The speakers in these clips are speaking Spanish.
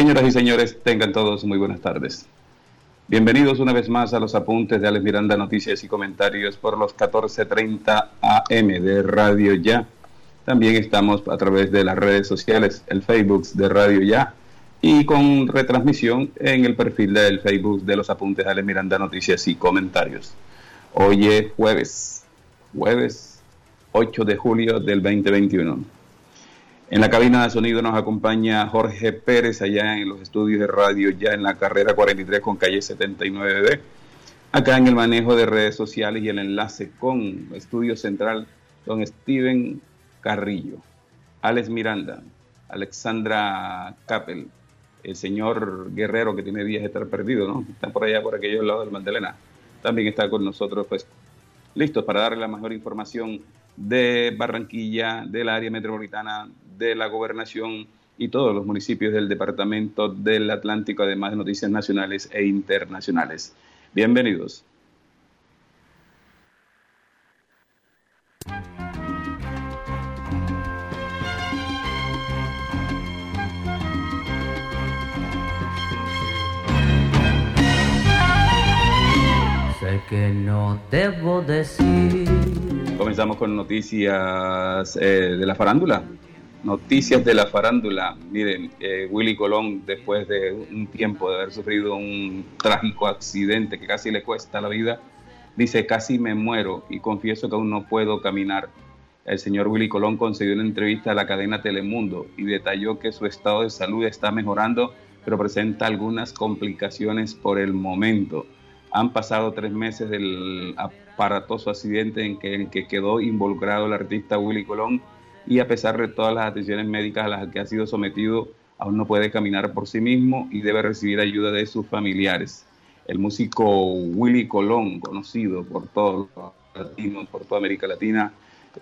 Señoras y señores, tengan todos muy buenas tardes. Bienvenidos una vez más a los apuntes de Alex Miranda, noticias y comentarios por los 14:30 AM de Radio Ya. También estamos a través de las redes sociales, el Facebook de Radio Ya y con retransmisión en el perfil del Facebook de los apuntes de Alex Miranda, noticias y comentarios. Hoy es jueves, jueves 8 de julio del 2021. En la cabina de sonido nos acompaña Jorge Pérez allá en los estudios de radio, ya en la carrera 43 con calle 79B. Acá en el manejo de redes sociales y el enlace con Estudio Central, don Steven Carrillo, Alex Miranda, Alexandra Capel, el señor Guerrero que tiene días de estar perdido, ¿no? Está por allá, por aquellos lados del Mandelena. También está con nosotros, pues, listos para darle la mejor información de Barranquilla, del área metropolitana, de la gobernación y todos los municipios del departamento del Atlántico, además de noticias nacionales e internacionales. Bienvenidos. Sé que no debo decir. Comenzamos con noticias eh, de la farándula. Noticias de la farándula. Miren, eh, Willy Colón, después de un tiempo de haber sufrido un trágico accidente que casi le cuesta la vida, dice, casi me muero y confieso que aún no puedo caminar. El señor Willy Colón concedió una entrevista a la cadena Telemundo y detalló que su estado de salud está mejorando, pero presenta algunas complicaciones por el momento. Han pasado tres meses del aparatoso accidente en que, en que quedó involucrado el artista Willy Colón y a pesar de todas las atenciones médicas a las que ha sido sometido, aún no puede caminar por sí mismo y debe recibir ayuda de sus familiares. El músico Willy Colón, conocido por todos los latinos, por toda América Latina,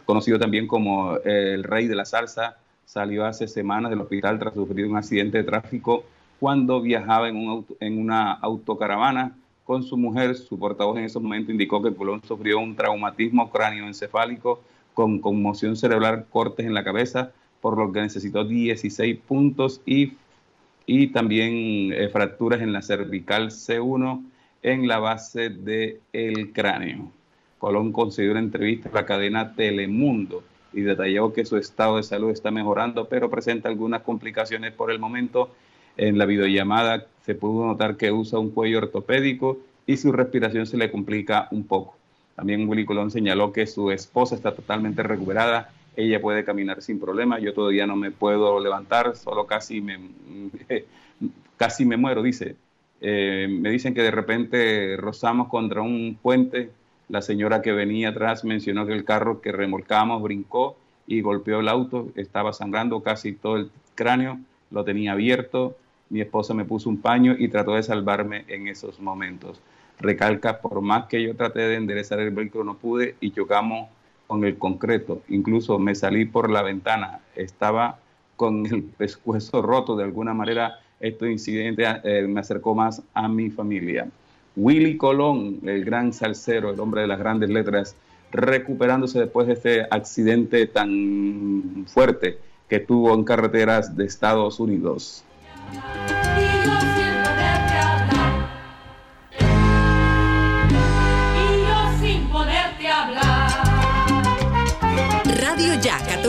conocido también como el rey de la salsa, salió hace semanas del hospital tras sufrir un accidente de tráfico cuando viajaba en, un auto, en una autocaravana con su mujer. Su portavoz en ese momento indicó que Colón sufrió un traumatismo cráneoencefálico con conmoción cerebral, cortes en la cabeza, por lo que necesitó 16 puntos y, y también eh, fracturas en la cervical C1 en la base del el cráneo. Colón concedió una entrevista a la cadena Telemundo y detalló que su estado de salud está mejorando, pero presenta algunas complicaciones por el momento. En la videollamada se pudo notar que usa un cuello ortopédico y su respiración se le complica un poco. También Willy Colón señaló que su esposa está totalmente recuperada, ella puede caminar sin problema, yo todavía no me puedo levantar, solo casi me, casi me muero, dice. Eh, me dicen que de repente rozamos contra un puente, la señora que venía atrás mencionó que el carro que remolcábamos brincó y golpeó el auto, estaba sangrando casi todo el cráneo, lo tenía abierto, mi esposa me puso un paño y trató de salvarme en esos momentos. Recalca, por más que yo traté de enderezar el vehículo, no pude y chocamos con el concreto. Incluso me salí por la ventana, estaba con el pescuezo roto. De alguna manera, este incidente eh, me acercó más a mi familia. Willy Colón, el gran salsero, el hombre de las grandes letras, recuperándose después de este accidente tan fuerte que tuvo en carreteras de Estados Unidos.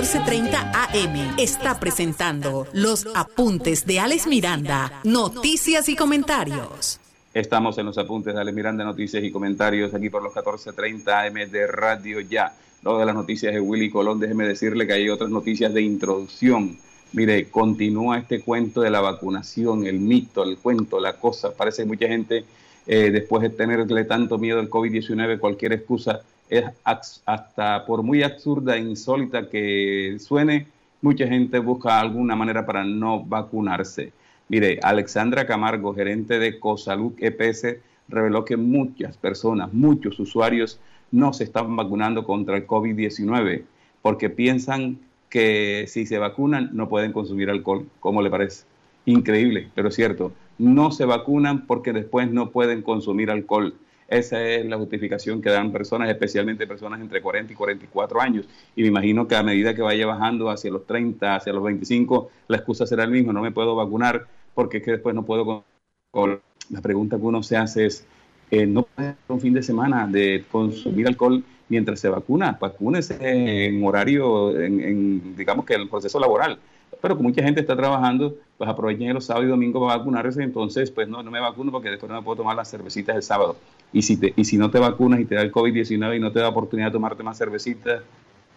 14:30 AM está presentando los apuntes de Alex Miranda, noticias y comentarios. Estamos en los apuntes de Alex Miranda, noticias y comentarios aquí por los 14:30 AM de Radio Ya. Luego de las noticias de Willy Colón, déjeme decirle que hay otras noticias de introducción. Mire, continúa este cuento de la vacunación, el mito, el cuento, la cosa. Parece que mucha gente, eh, después de tenerle tanto miedo al COVID-19, cualquier excusa es hasta por muy absurda e insólita que suene, mucha gente busca alguna manera para no vacunarse. Mire, Alexandra Camargo, gerente de Cosalud EPS, reveló que muchas personas, muchos usuarios no se están vacunando contra el COVID-19 porque piensan que si se vacunan no pueden consumir alcohol. ¿Cómo le parece? Increíble, pero cierto. No se vacunan porque después no pueden consumir alcohol. Esa es la justificación que dan personas, especialmente personas entre 40 y 44 años. Y me imagino que a medida que vaya bajando hacia los 30, hacia los 25, la excusa será el mismo, no me puedo vacunar porque es que después no puedo... La pregunta que uno se hace es, eh, no puede un fin de semana de consumir alcohol mientras se vacuna, vacúnese en horario, en, digamos que el proceso laboral. Pero como mucha gente está trabajando, pues aprovechen los sábados y domingos para vacunarse, entonces pues no, no me vacuno porque después no me puedo tomar las cervecitas el sábado. Y si, te, y si no te vacunas y te da el COVID-19 y no te da oportunidad de tomarte más cervecitas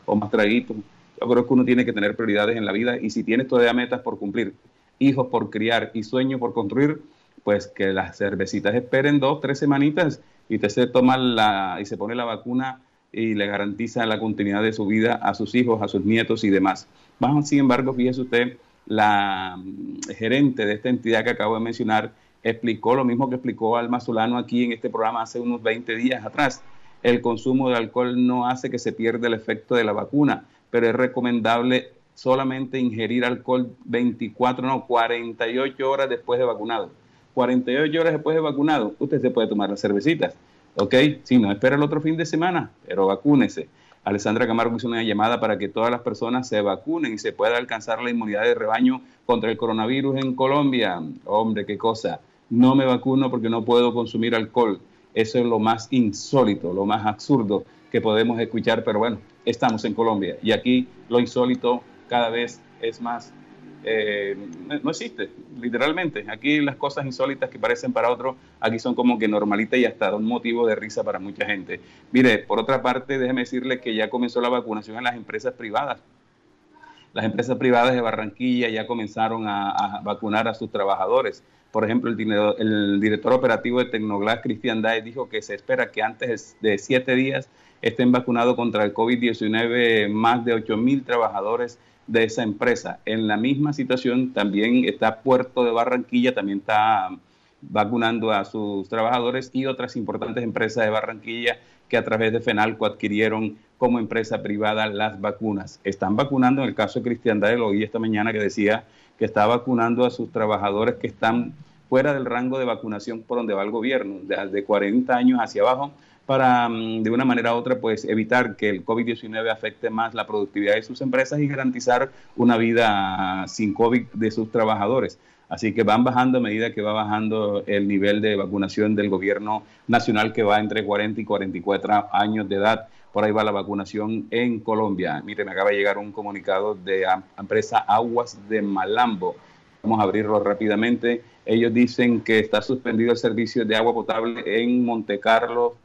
o más traguitos, yo creo que uno tiene que tener prioridades en la vida y si tienes todavía metas por cumplir, hijos por criar y sueños por construir, pues que las cervecitas esperen dos, tres semanitas y te se toma la y se pone la vacuna y le garantiza la continuidad de su vida a sus hijos, a sus nietos y demás. Vamos, sin embargo, fíjese usted, la mm, gerente de esta entidad que acabo de mencionar explicó lo mismo que explicó Alma Solano aquí en este programa hace unos 20 días atrás. El consumo de alcohol no hace que se pierda el efecto de la vacuna, pero es recomendable solamente ingerir alcohol 24, no, 48 horas después de vacunado. 48 horas después de vacunado, usted se puede tomar las cervecitas ¿ok? Si no, espera el otro fin de semana, pero vacúnese. Alessandra Camargo hizo una llamada para que todas las personas se vacunen y se pueda alcanzar la inmunidad de rebaño contra el coronavirus en Colombia. Hombre, qué cosa. No me vacuno porque no puedo consumir alcohol. Eso es lo más insólito, lo más absurdo que podemos escuchar, pero bueno, estamos en Colombia y aquí lo insólito cada vez es más eh, no existe, literalmente. Aquí las cosas insólitas que parecen para otros, aquí son como que normalitas y hasta un motivo de risa para mucha gente. Mire, por otra parte, déjeme decirle que ya comenzó la vacunación en las empresas privadas. Las empresas privadas de Barranquilla ya comenzaron a, vacunar a sus trabajadores. Por ejemplo, el, director operativo de Tecnoglass, Cristian Dae, dijo que se espera que antes de siete días estén vacunados contra el COVID-19 más de 8 mil trabajadores de esa empresa. En la misma situación también está Puerto de Barranquilla, también está vacunando a sus trabajadores y otras importantes empresas de Barranquilla que a través de FENALCO adquirieron como empresa privada las vacunas. Están vacunando, en el caso de Cristian lo oí esta mañana que decía que está vacunando a sus trabajadores que están fuera del rango de vacunación por donde va el gobierno, de, de 40 años hacia abajo, para mm, de una manera u otra pues evitar que el COVID-19 afecte más la productividad de sus empresas y garantizar una vida sin COVID de sus trabajadores. Así que van bajando a medida que va bajando el nivel de vacunación del gobierno nacional que va entre 40 y 44 años de edad. Por ahí va la vacunación en Colombia. Mire, me acaba de llegar un comunicado de la empresa Aguas de Malambo. Vamos a abrirlo rápidamente. Ellos dicen que está suspendido el servicio de agua potable en Montecarlo,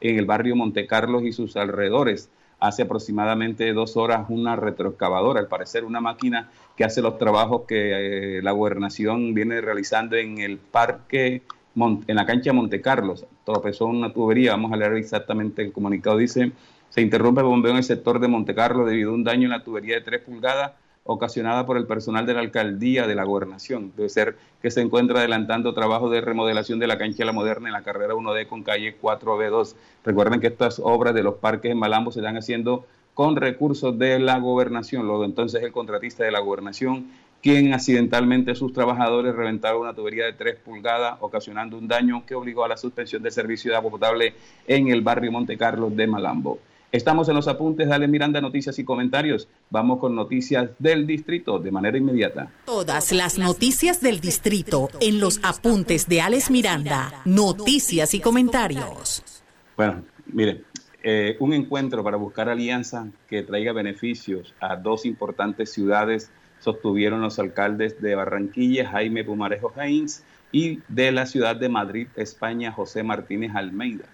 en el barrio Monte Carlos y sus alrededores. Hace aproximadamente dos horas una retroexcavadora, al parecer una máquina que hace los trabajos que eh, la gobernación viene realizando en el parque, en la cancha Monte Carlos. Tropezó una tubería, vamos a leer exactamente el comunicado. Dice, se interrumpe el bombeo en el sector de Monte Carlos debido a un daño en la tubería de 3 pulgadas ocasionada por el personal de la alcaldía de la gobernación. Debe ser que se encuentra adelantando trabajo de remodelación de la cancha La Moderna en la carrera 1D con calle 4B2. Recuerden que estas obras de los parques en Malambo se están haciendo con recursos de la gobernación. Luego entonces el contratista de la gobernación, quien accidentalmente sus trabajadores reventaron una tubería de 3 pulgadas, ocasionando un daño que obligó a la suspensión del servicio de agua potable en el barrio Monte Carlos de Malambo. Estamos en los apuntes Dale Miranda, noticias y comentarios. Vamos con noticias del distrito de manera inmediata. Todas las noticias del distrito en los apuntes de Alex Miranda, noticias y comentarios. Bueno, mire, eh, un encuentro para buscar alianza que traiga beneficios a dos importantes ciudades, sostuvieron los alcaldes de Barranquilla, Jaime Pumarejo Jains, y de la ciudad de Madrid, España, José Martínez Almeida.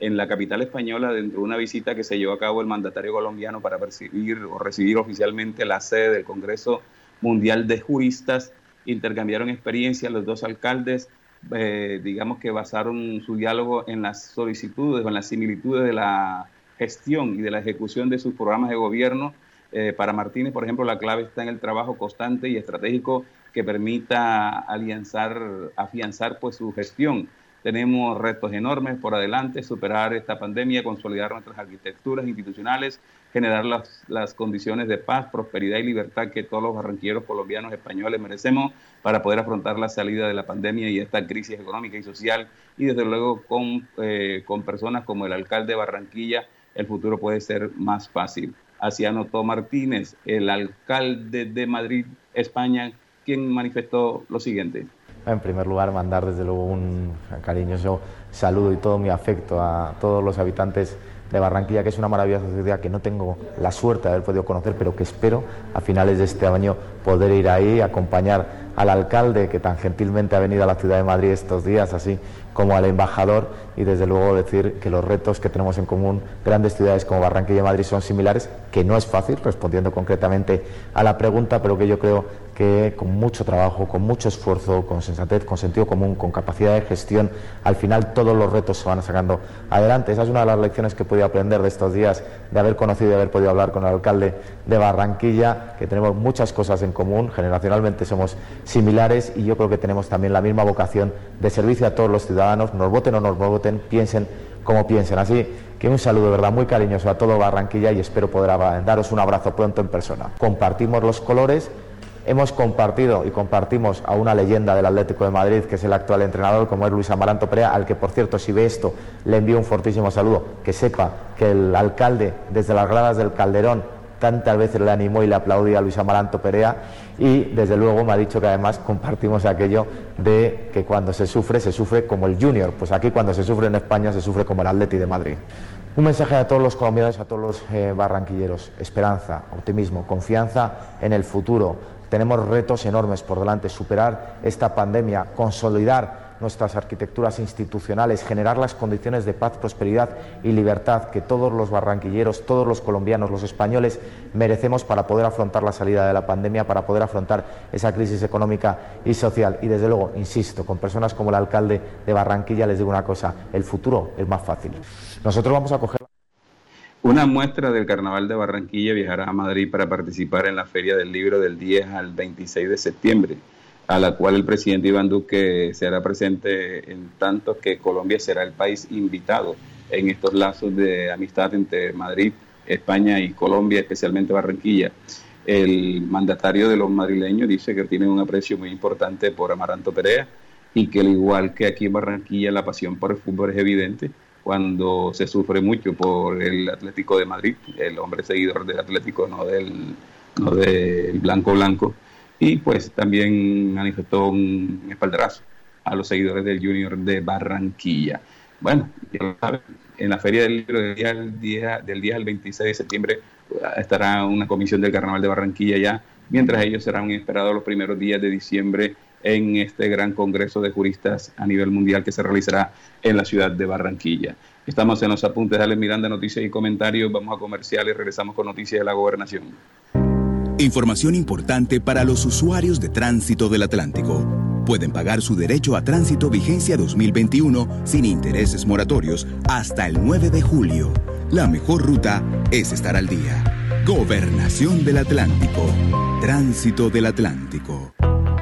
En la capital española, dentro de una visita que se llevó a cabo el mandatario colombiano para recibir o recibir oficialmente la sede del Congreso Mundial de Juristas, intercambiaron experiencias los dos alcaldes, eh, digamos que basaron su diálogo en las solicitudes o en las similitudes de la gestión y de la ejecución de sus programas de gobierno. Eh, para Martínez, por ejemplo, la clave está en el trabajo constante y estratégico que permita alianzar, afianzar pues su gestión. Tenemos retos enormes por adelante, superar esta pandemia, consolidar nuestras arquitecturas institucionales, generar las, las, condiciones de paz, prosperidad y libertad que todos los barranquilleros colombianos españoles merecemos para poder afrontar la salida de la pandemia y esta crisis económica y social. Y desde luego con, eh, con personas como el alcalde de Barranquilla, el futuro puede ser más fácil. Así anotó Martínez, el alcalde de Madrid, España, quien manifestó lo siguiente. En primer lugar, mandar desde luego un cariñoso saludo y todo mi afecto a todos los habitantes de Barranquilla, que es una maravillosa ciudad que no tengo la suerte de haber podido conocer, pero que espero a finales de este año poder ir ahí, acompañar al alcalde que tan gentilmente ha venido a la ciudad de Madrid estos días, así como al embajador y desde luego decir que los retos que tenemos en común grandes ciudades como Barranquilla y Madrid son similares, que no es fácil, respondiendo concretamente a la pregunta, pero que yo creo que con mucho trabajo, con mucho esfuerzo, con sensatez, con sentido común, con capacidad de gestión, al final todos los retos se van sacando adelante. Esa es una de las lecciones que he podido aprender de estos días, de haber conocido y haber podido hablar con el alcalde de Barranquilla, que tenemos muchas cosas en común, generacionalmente somos similares y yo creo que tenemos también la misma vocación de servicio a todos los ciudadanos, nos voten o nos voten, piensen como piensen. Así que un saludo de verdad muy cariñoso a todo Barranquilla y espero poder daros un abrazo pronto en persona. Compartimos los colores Hemos compartido y compartimos a una leyenda del Atlético de Madrid, que es el actual entrenador, como es Luis Amaranto Perea, al que, por cierto, si ve esto, le envío un fortísimo saludo. Que sepa que el alcalde, desde las gradas del Calderón, tantas veces le animó y le aplaudía a Luis Amaranto Perea y desde luego me ha dicho que además compartimos aquello de que cuando se sufre, se sufre como el Junior. Pues aquí cuando se sufre en España, se sufre como el Atleti de Madrid. Un mensaje a todos los colombianos, a todos los eh, barranquilleros. Esperanza, optimismo, confianza en el futuro tenemos retos enormes por delante, superar esta pandemia, consolidar nuestras arquitecturas institucionales, generar las condiciones de paz, prosperidad y libertad que todos los barranquilleros, todos los colombianos, los españoles merecemos para poder afrontar la salida de la pandemia, para poder afrontar esa crisis económica y social. Y desde luego, insisto, con personas como el alcalde de Barranquilla les digo una cosa, el futuro es más fácil. Nosotros vamos a coger una muestra del Carnaval de Barranquilla viajará a Madrid para participar en la Feria del Libro del 10 al 26 de septiembre, a la cual el presidente Iván Duque será presente en tanto que Colombia será el país invitado en estos lazos de amistad entre Madrid, España y Colombia, especialmente Barranquilla. El mandatario de los madrileños dice que tiene un aprecio muy importante por Amaranto Perea y que al igual que aquí en Barranquilla la pasión por el fútbol es evidente cuando se sufre mucho por el Atlético de Madrid, el hombre seguidor del Atlético, no del, no del blanco blanco, y pues también manifestó un espaldarazo a los seguidores del Junior de Barranquilla. Bueno, ya lo saben, en la Feria del Libro del día, del día, del día al 26 de septiembre estará una comisión del Carnaval de Barranquilla ya, mientras ellos serán esperados los primeros días de diciembre en este gran congreso de juristas a nivel mundial que se realizará en la ciudad de Barranquilla. Estamos en los apuntes de Ale Miranda, noticias y comentarios. Vamos a comercial y regresamos con noticias de la gobernación. Información importante para los usuarios de tránsito del Atlántico. Pueden pagar su derecho a tránsito vigencia 2021 sin intereses moratorios hasta el 9 de julio. La mejor ruta es estar al día. Gobernación del Atlántico. Tránsito del Atlántico.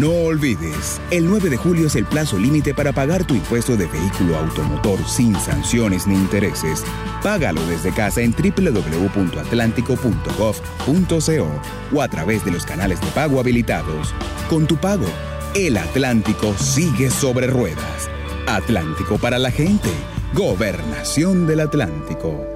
No olvides, el 9 de julio es el plazo límite para pagar tu impuesto de vehículo automotor sin sanciones ni intereses. Págalo desde casa en www.atlántico.gov.co o a través de los canales de pago habilitados. Con tu pago, el Atlántico sigue sobre ruedas. Atlántico para la gente. Gobernación del Atlántico.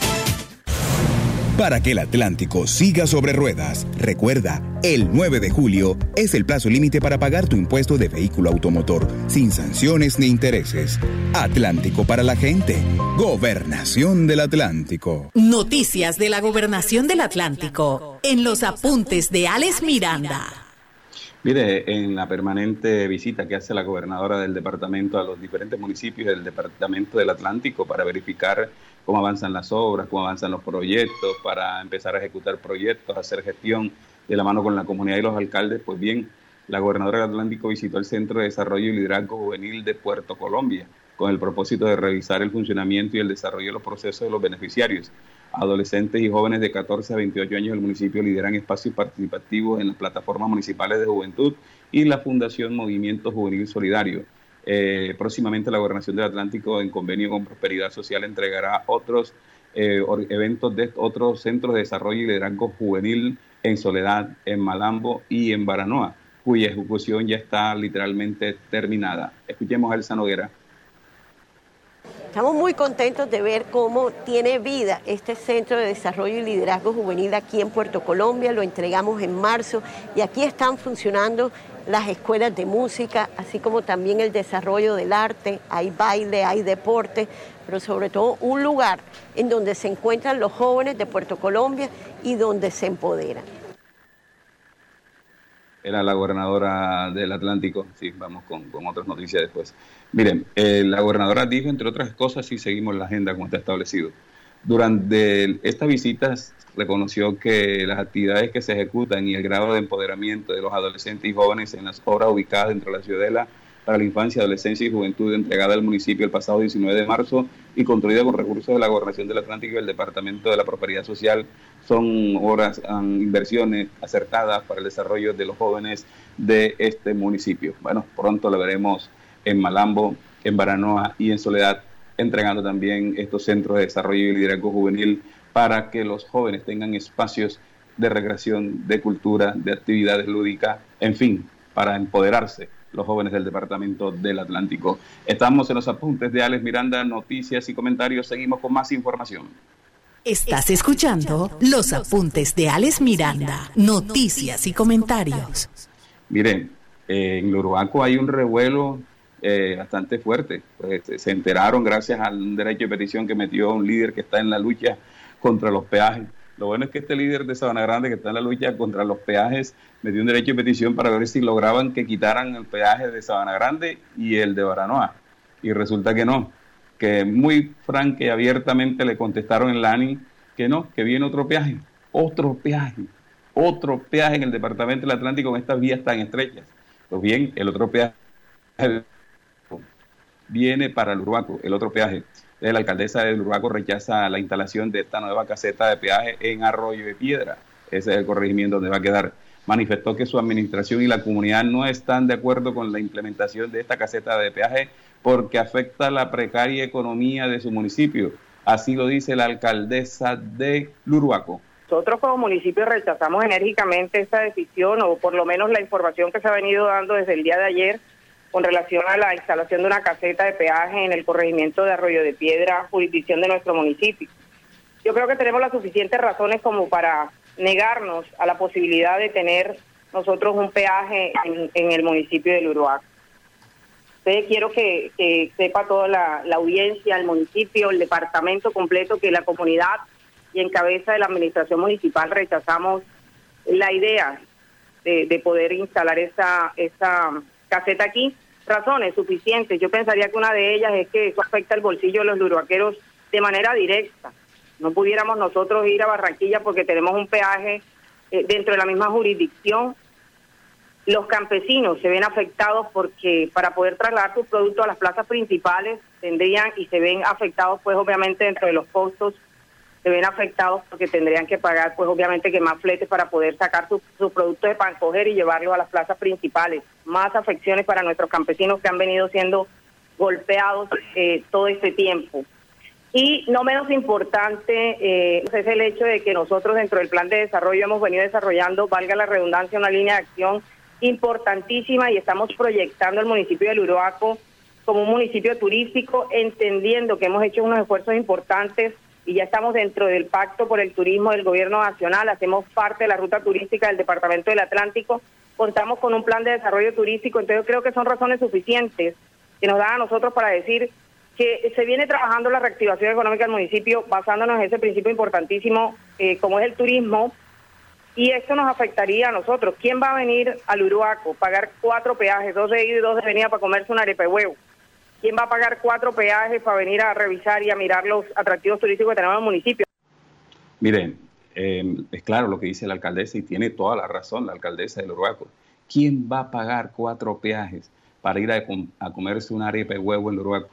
Para que el Atlántico siga sobre ruedas, recuerda, el 9 de julio es el plazo límite para pagar tu impuesto de vehículo automotor, sin sanciones ni intereses. Atlántico para la gente. Gobernación del Atlántico. Noticias de la Gobernación del Atlántico. En los apuntes de Alex Miranda. Mire, en la permanente visita que hace la gobernadora del departamento a los diferentes municipios del departamento del Atlántico para verificar cómo avanzan las obras, cómo avanzan los proyectos, para empezar a ejecutar proyectos, hacer gestión de la mano con la comunidad y los alcaldes, pues bien, la gobernadora del Atlántico visitó el Centro de Desarrollo y Liderazgo Juvenil de Puerto Colombia con el propósito de revisar el funcionamiento y el desarrollo de los procesos de los beneficiarios. Adolescentes y jóvenes de 14 a 28 años del municipio lideran espacios participativos en las plataformas municipales de juventud y la Fundación Movimiento Juvenil Solidario. Eh, próximamente la Gobernación del Atlántico, en convenio con Prosperidad Social, entregará otros eh, eventos de otros centros de desarrollo y liderazgo juvenil en Soledad, en Malambo y en Baranoa, cuya ejecución ya está literalmente terminada. Escuchemos a Elsa Noguera. Estamos muy contentos de ver cómo tiene vida este Centro de Desarrollo y Liderazgo Juvenil aquí en Puerto Colombia. Lo entregamos en marzo y aquí están funcionando las escuelas de música, así como también el desarrollo del arte, hay baile, hay deporte, pero sobre todo un lugar en donde se encuentran los jóvenes de Puerto Colombia y donde se empoderan. Era la gobernadora del Atlántico, sí, vamos con, otras noticias después. Miren, eh, la gobernadora dijo, entre otras cosas, si seguimos la agenda como está establecido, durante estas visitas reconoció que las actividades que se ejecutan y el grado de empoderamiento de los adolescentes y jóvenes en las obras ubicadas dentro de la ciudadela para la infancia, adolescencia y juventud entregada al municipio el pasado 19 de marzo y construida con recursos de la Gobernación del Atlántico y el Departamento de la Prosperidad Social son obras, inversiones acertadas para el desarrollo de los jóvenes de este municipio. Bueno, pronto lo veremos en Malambo, en Baranoa y en Soledad, entregando también estos centros de desarrollo y liderazgo juvenil para que los jóvenes tengan espacios de recreación, de cultura, de actividades lúdicas, en fin, para empoderarse los jóvenes del Departamento del Atlántico. Estamos en los apuntes de Alex Miranda, noticias y comentarios. Seguimos con más información. Estás escuchando los apuntes de Alex Miranda, noticias y comentarios. Miren, en Luruaco hay un revuelo eh, bastante fuerte. Pues, se enteraron gracias al derecho de petición que metió un líder que está en la lucha contra los peajes. Lo bueno es que este líder de Sabana Grande que está en la lucha contra los peajes me dio un derecho de petición para ver si lograban que quitaran el peaje de Sabana Grande y el de Baranoa. Y resulta que no, que muy franca y abiertamente le contestaron en la ANI que no, que viene otro peaje, otro peaje, otro peaje en el departamento del Atlántico con estas vías tan estrechas. Pues bien, el otro peaje viene para el Urbaco, el otro peaje la alcaldesa de Urbaco rechaza la instalación de esta nueva caseta de peaje en Arroyo de Piedra. Ese es el corregimiento donde va a quedar. Manifestó que su administración y la comunidad no están de acuerdo con la implementación de esta caseta de peaje porque afecta la precaria economía de su municipio. Así lo dice la alcaldesa de Lurhuaco. Nosotros como municipio rechazamos enérgicamente esta decisión o por lo menos la información que se ha venido dando desde el día de ayer con relación a la instalación de una caseta de peaje en el corregimiento de Arroyo de Piedra, jurisdicción de nuestro municipio. Yo creo que tenemos las suficientes razones como para negarnos a la posibilidad de tener nosotros un peaje en, el municipio de Uruguay. Entonces quiero que, sepa toda la, audiencia, el municipio, el departamento completo, que la comunidad y en cabeza de la administración municipal rechazamos la idea de, poder instalar esa, esa caseta aquí. Razones suficientes. Yo pensaría que una de ellas es que eso afecta el bolsillo de los luruaqueros de manera directa. No pudiéramos nosotros ir a Barranquilla porque tenemos un peaje eh, dentro de la misma jurisdicción. Los campesinos se ven afectados porque para poder trasladar sus productos a las plazas principales tendrían y se ven afectados pues obviamente dentro de los costos se ven afectados porque tendrían que pagar, pues obviamente que más fletes para poder sacar sus productos de pan coger y llevarlos a las plazas principales. Más afecciones para nuestros campesinos que han venido siendo golpeados eh, todo este tiempo. Y no menos importante eh, es el hecho de que nosotros dentro del plan de desarrollo hemos venido desarrollando, valga la redundancia, una línea de acción importantísima y estamos proyectando el municipio de Luroaco como un municipio turístico, entendiendo que hemos hecho unos esfuerzos importantes y ya estamos dentro del pacto por el turismo del gobierno nacional, hacemos parte de la ruta turística del Departamento del Atlántico, contamos con un plan de desarrollo turístico, entonces creo que son razones suficientes que nos dan a nosotros para decir que se viene trabajando la reactivación económica del municipio basándonos en ese principio importantísimo eh, como es el turismo y esto nos afectaría a nosotros. ¿Quién va a venir al Uruaco, pagar cuatro peajes, dos de ida y dos de venida para comerse un arepa huevo? ¿Quién va a pagar cuatro peajes para venir a revisar y a mirar los atractivos turísticos que tenemos en el municipio? Miren, eh, es claro lo que dice la alcaldesa y tiene toda la razón la alcaldesa del Uruguaco. ¿Quién va a pagar cuatro peajes para ir a, comerse una arepa de huevo en el Uruguaco?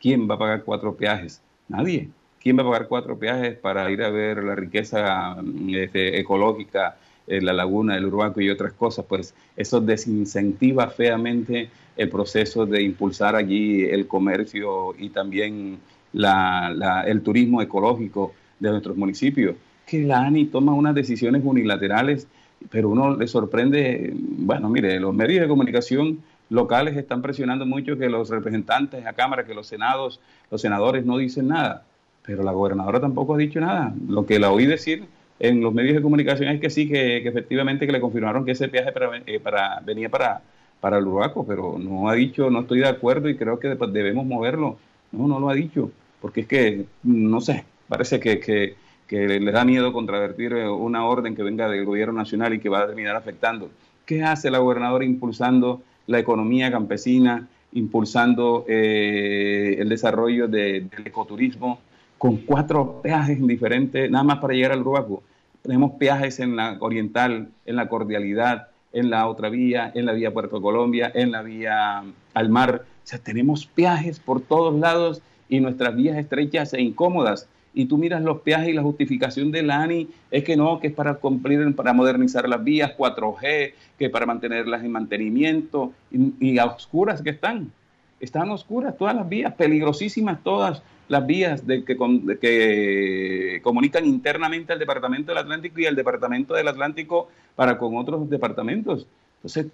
¿Quién va a pagar cuatro peajes? Nadie. ¿Quién va a pagar cuatro peajes para ir a ver la riqueza este, ecológica en la laguna del Uruguaco y otras cosas? Pues eso desincentiva feamente el proceso de impulsar allí el comercio y también el turismo ecológico de nuestros municipios. Que la ANI toma unas decisiones unilaterales, pero uno le sorprende, bueno, mire, los medios de comunicación locales están presionando mucho que los representantes la Cámara, que los senados, los senadores no dicen nada, pero la gobernadora tampoco ha dicho nada. Lo que la oí decir en los medios de comunicación es que sí, que, efectivamente que le confirmaron que ese viaje eh, para, venía para para el Urbaco, pero no ha dicho, no estoy de acuerdo y creo que debemos moverlo. No, no lo ha dicho, porque es que, no sé, parece que, que, que le da miedo contravertir eh, una orden que venga del gobierno nacional y que va a terminar afectando. ¿Qué hace la gobernadora impulsando la economía campesina, impulsando eh, el desarrollo del ecoturismo con cuatro peajes diferentes, nada más para llegar al Urbaco? Tenemos peajes en la oriental, en la cordialidad, en la otra vía, en la vía Puerto Colombia, en la vía al mar. O sea, tenemos peajes por todos lados y nuestras vías estrechas e incómodas. Y tú miras los peajes y la justificación de la ANI es que no, que es para cumplir, para modernizar las vías 4G, que para mantenerlas en mantenimiento y, y a oscuras que están. Están oscuras todas las vías, peligrosísimas todas las vías de que, que comunican internamente al Departamento del Atlántico y al Departamento del Atlántico para con otros departamentos. Entonces,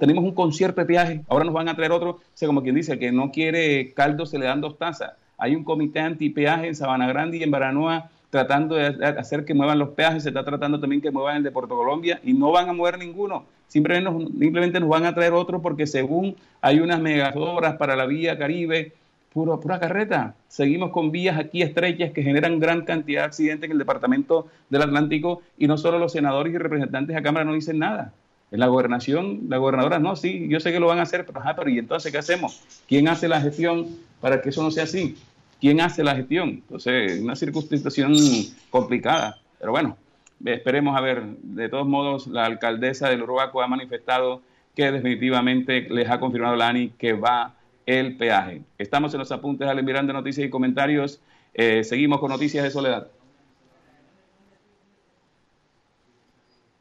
tenemos un concierto de viaje, ahora nos van a traer otro, o como quien dice, que no quiere caldo se le dan dos tazas. Hay un comité anti-peaje en Sabana Grande y en Baranoa tratando de hacer que muevan los peajes, se está tratando también que muevan el de Puerto Colombia y no van a mover ninguno. Simplemente nos, simplemente nos van a traer otro porque según hay unas megadoras para la vía Caribe, pura carreta. Seguimos con vías aquí estrechas que generan gran cantidad de accidentes en el departamento del Atlántico y no solo los senadores y representantes la Cámara no dicen nada. En la gobernación, la gobernadora, no, sí, yo sé que lo van a hacer, pero, ajá, pero ¿y entonces qué hacemos? ¿Quién hace la gestión para que eso no sea así? ¿Quién hace la gestión? Entonces, una circunstancia complicada. Pero bueno, esperemos a ver. De todos modos, la alcaldesa del Uruguaco ha manifestado que definitivamente les ha confirmado la ANI que va el peaje. Estamos en los apuntes Ale Miranda, noticias y comentarios. Eh, seguimos con noticias de Soledad.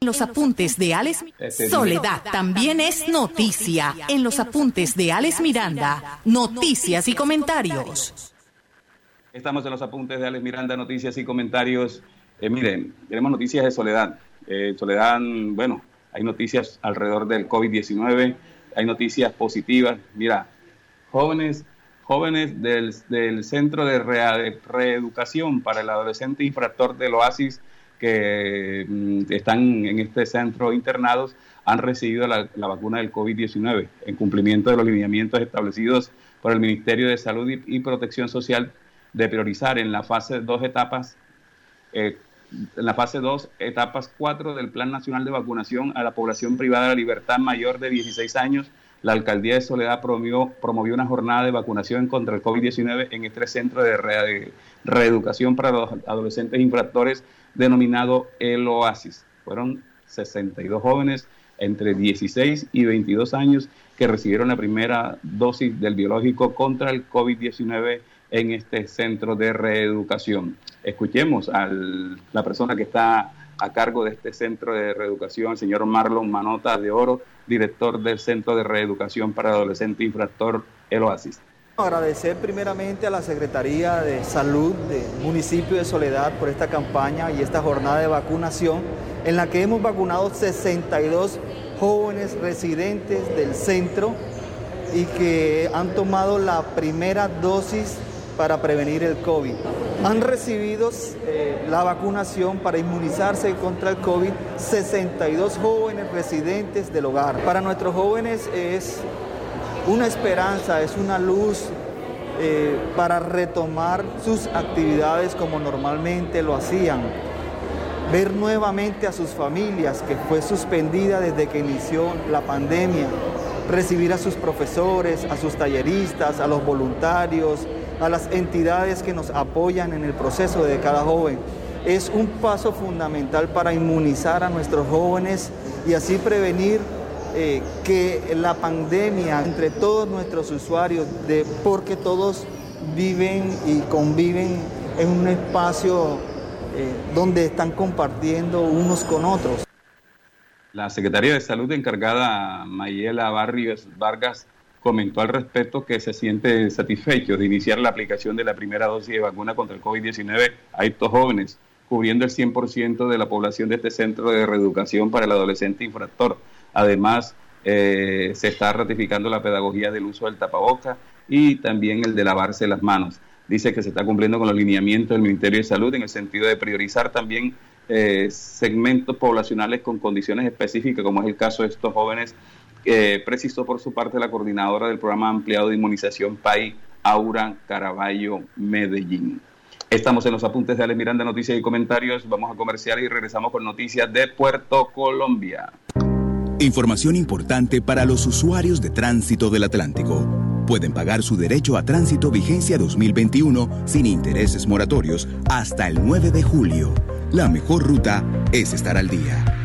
los apuntes de Alex este Soledad también es noticia. En los apuntes de Alex Miranda, noticias y comentarios. Estamos en los apuntes de Alex Miranda, noticias y comentarios. Eh, miren, tenemos noticias de Soledad. Eh, Soledad, bueno, hay noticias alrededor del COVID-19, hay noticias positivas. Mira, jóvenes, jóvenes del, Centro de Reeducación para el Adolescente Infractor del Oasis que mm, están en este centro internados han recibido la, vacuna del COVID-19 en cumplimiento de los lineamientos establecidos por el Ministerio de Salud y, Protección Social de priorizar en la fase dos etapas eh, en la fase 2, etapas 4 del Plan Nacional de Vacunación a la población privada de la libertad mayor de 16 años. La alcaldía de Soledad promovió, una jornada de vacunación contra el COVID-19 en este centro de reeducación para los adolescentes infractores denominado El Oasis. Fueron 62 jóvenes entre 16 y 22 años que recibieron la primera dosis del biológico contra el COVID-19 en este centro de reeducación. Escuchemos a la persona que está a cargo de este centro de reeducación, el señor Marlon Manota de Oro, director del Centro de Reeducación para Adolescente Infractor El Oasis. Agradecer primeramente a la Secretaría de Salud del municipio de Soledad por esta campaña y esta jornada de vacunación en la que hemos vacunado 62 jóvenes residentes del centro y que han tomado la primera dosis para prevenir el COVID. Han recibido eh, la vacunación para inmunizarse contra el COVID 62 jóvenes residentes del hogar. Para nuestros jóvenes es una esperanza, es una luz eh, para retomar sus actividades como normalmente lo hacían. Ver nuevamente a sus familias, que fue suspendida desde que inició la pandemia. Recibir a sus profesores, a sus talleristas, a los voluntarios, a las entidades que nos apoyan en el proceso de cada joven. Es un paso fundamental para inmunizar a nuestros jóvenes y así prevenir eh, que la pandemia entre todos nuestros usuarios, de, porque todos viven y conviven en un espacio eh, donde están compartiendo unos con otros. La Secretaría de Salud encargada, Mayela Barrios Vargas, comentó al respecto que se siente satisfecho de iniciar la aplicación de la primera dosis de vacuna contra el COVID-19 a estos jóvenes, cubriendo el 100% de la población de este centro de reeducación para el adolescente infractor. Además, eh, se está ratificando la pedagogía del uso del tapaboca y también el de lavarse las manos. Dice que se está cumpliendo con los lineamientos del Ministerio de Salud en el sentido de priorizar también eh, segmentos poblacionales con condiciones específicas, como es el caso de estos jóvenes precisó por su parte la coordinadora del programa ampliado de inmunización PAI, Aura Caraballo Medellín. Estamos en los apuntes de Ale Miranda, noticias y comentarios. Vamos a comercial y regresamos con noticias de Puerto Colombia. Información importante para los usuarios de tránsito del Atlántico. Pueden pagar su derecho a tránsito vigencia 2021 sin intereses moratorios hasta el 9 de julio. La mejor ruta es estar al día.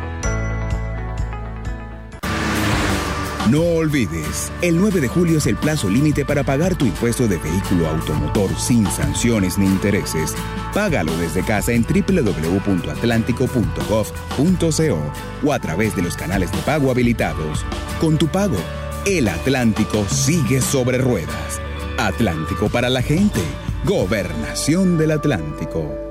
No olvides, el 9 de julio es el plazo límite para pagar tu impuesto de vehículo automotor sin sanciones ni intereses. Págalo desde casa en www.atlántico.gov.co o a través de los canales de pago habilitados. Con tu pago, el Atlántico sigue sobre ruedas. Atlántico para la gente. Gobernación del Atlántico.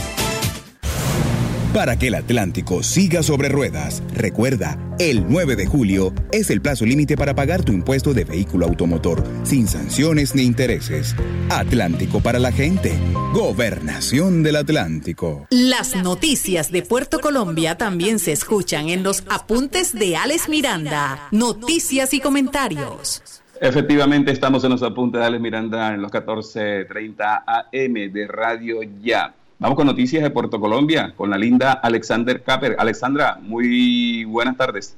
Para que el Atlántico siga sobre ruedas, recuerda, el 9 de julio es el plazo límite para pagar tu impuesto de vehículo automotor, sin sanciones ni intereses. Atlántico para la gente. Gobernación del Atlántico. Las noticias de Puerto Colombia también se escuchan en los apuntes de Alex Miranda. Noticias y comentarios. Efectivamente, estamos en los apuntes de Alex Miranda en los 14:30 AM de Radio Ya. Vamos con noticias de Puerto Colombia con la linda Alexander Caper. Alexandra, muy buenas tardes.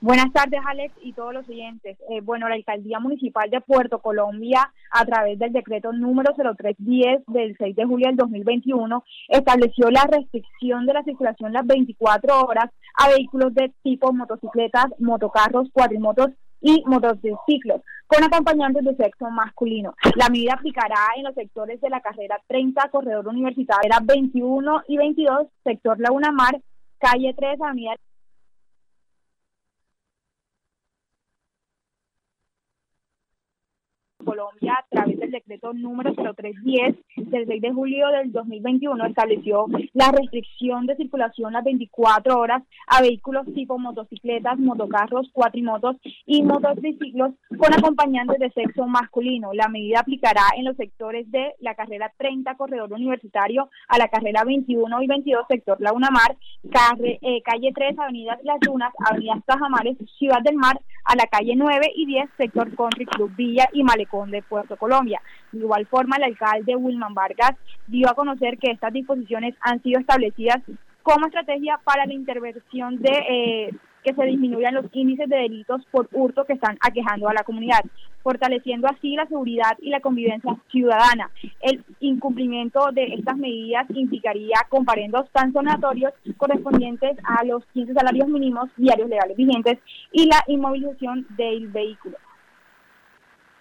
Buenas tardes, Alex, y todos los oyentes. Eh, bueno, la Alcaldía Municipal de Puerto Colombia, a través del decreto número 0310 del 6 de julio del 2021, estableció la restricción de la circulación las 24 horas a vehículos de tipo motocicletas, motocarros, cuatrimotos y motociclos con acompañantes de sexo masculino. La medida aplicará en los sectores de la carrera 30, corredor universitario 21 y 22, sector Laguna Mar, calle 3, avenida Colombia, a través del decreto número 0310 del 6 de julio del 2021, estableció la restricción de circulación las 24 horas a vehículos tipo motocicletas, motocarros, cuatrimotos y motociclos con acompañantes de sexo masculino. La medida aplicará en los sectores de la carrera 30, corredor universitario, a la carrera 21 y 22, sector Laguna Mar, eh, calle 3, avenida Las Dunas, avenida Tajamares, Ciudad del Mar, a la calle 9 y 10, sector Country Club Villa y De Puerto Colombia. De igual forma, el alcalde Wilman Vargas dio a conocer que estas disposiciones han sido establecidas como estrategia para la intervención de eh, que se disminuyan los índices de delitos por hurto que están aquejando a la comunidad, fortaleciendo así la seguridad y la convivencia ciudadana. El incumplimiento de estas medidas implicaría comparendos tan sonatorios correspondientes a los 15 salarios mínimos diarios legales vigentes y la inmovilización del vehículo.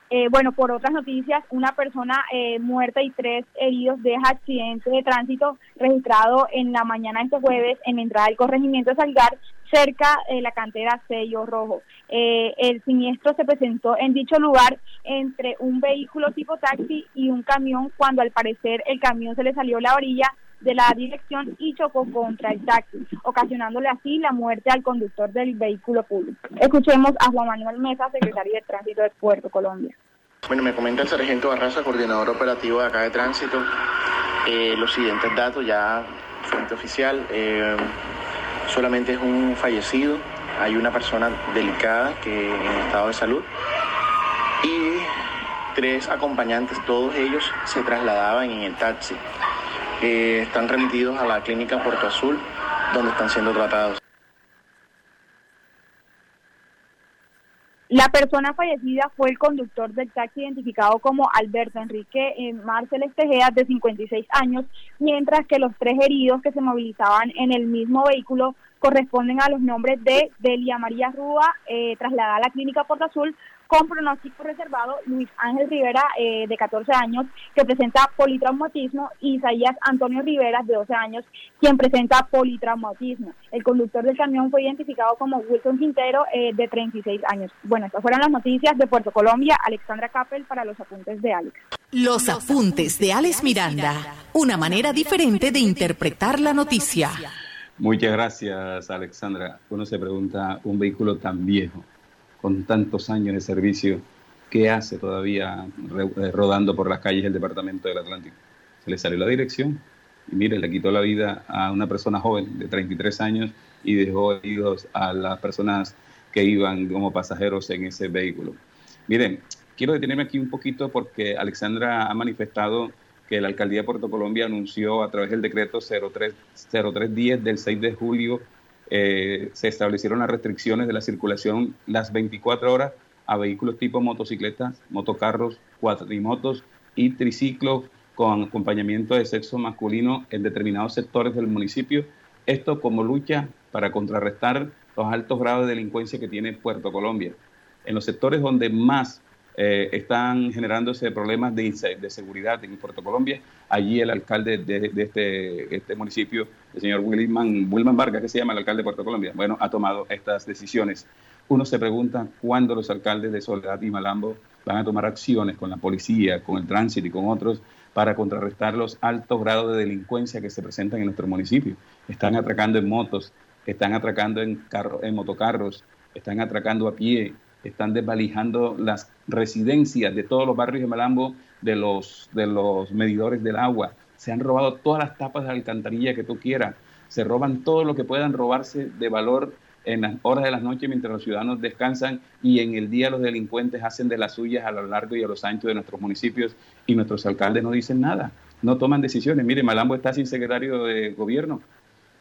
Eh, bueno, por otras noticias, una persona eh, muerta y tres heridos deja accidente de tránsito registrado en la mañana de este jueves en la entrada del corregimiento de Salgar, cerca de la cantera Sello Rojo. Eh, el siniestro se presentó en dicho lugar entre un vehículo tipo taxi y un camión cuando al parecer el camión se le salió la orilla de la dirección y chocó contra el taxi, ocasionándole así la muerte al conductor del vehículo público. Escuchemos a Juan Manuel Mesa, secretario de Tránsito de Puerto Colombia. Bueno, me comenta el sargento Barraza, coordinador operativo de acá de tránsito, eh, los siguientes datos, ya fuente oficial, eh, solamente es un fallecido, hay una persona delicada que en estado de salud y tres acompañantes, todos ellos se trasladaban en el taxi están remitidos a la clínica Puerto Azul, donde están siendo tratados. La persona fallecida fue el conductor del taxi identificado como Alberto Enrique eh, Marceles Tejeda, de 56 años, mientras que los tres heridos que se movilizaban en el mismo vehículo corresponden a los nombres de Delia María Rúa, eh, trasladada a la clínica Puerto Azul, con pronóstico reservado Luis Ángel Rivera, eh, de 14 años, que presenta politraumatismo, y Isaías Antonio Rivera, de 12 años, quien presenta politraumatismo. El conductor del camión fue identificado como Wilson Quintero, eh, de 36 años. Bueno, estas fueron las noticias de Puerto Colombia. Alexandra Capel para los apuntes de Alex. Los apuntes de Alex Miranda, una manera diferente de interpretar la noticia. Muchas gracias, Alexandra. Uno se pregunta, un vehículo tan viejo, con tantos años de servicio, ¿qué hace todavía eh, rodando por las calles del Departamento del Atlántico? Se le salió la dirección y mire, le quitó la vida a una persona joven de 33 años y dejó heridos a las personas que iban como pasajeros en ese vehículo. Miren, quiero detenerme aquí un poquito porque Alexandra ha manifestado que la Alcaldía de Puerto Colombia anunció a través del decreto 03, 0310 del 6 de julio eh, se establecieron las restricciones de la circulación las 24 horas a vehículos tipo motocicletas, motocarros, cuatrimotos y triciclos con acompañamiento de sexo masculino en determinados sectores del municipio. Esto como lucha para contrarrestar los altos grados de delincuencia que tiene Puerto Colombia. En los sectores donde más eh, están generándose problemas de, de, seguridad en Puerto Colombia. Allí el alcalde de, este, este, municipio, el señor Wilman, Wilman Vargas, que se llama el alcalde de Puerto Colombia, bueno, ha tomado estas decisiones. Uno se pregunta cuándo los alcaldes de Soledad y Malambo van a tomar acciones con la policía, con el tránsito y con otros para contrarrestar los altos grados de delincuencia que se presentan en nuestro municipio. Están atracando en motos, están atracando en, carro, en motocarros, están atracando a pie, están desvalijando las residencias de todos los barrios de Malambo de los, de los medidores del agua. Se han robado todas las tapas de alcantarilla que tú quieras. Se roban todo lo que puedan robarse de valor en las horas de la noche mientras los ciudadanos descansan y en el día los delincuentes hacen de las suyas a lo largo y a los anchos de nuestros municipios y nuestros alcaldes no dicen nada, no toman decisiones. Mire, Malambo está sin secretario de gobierno.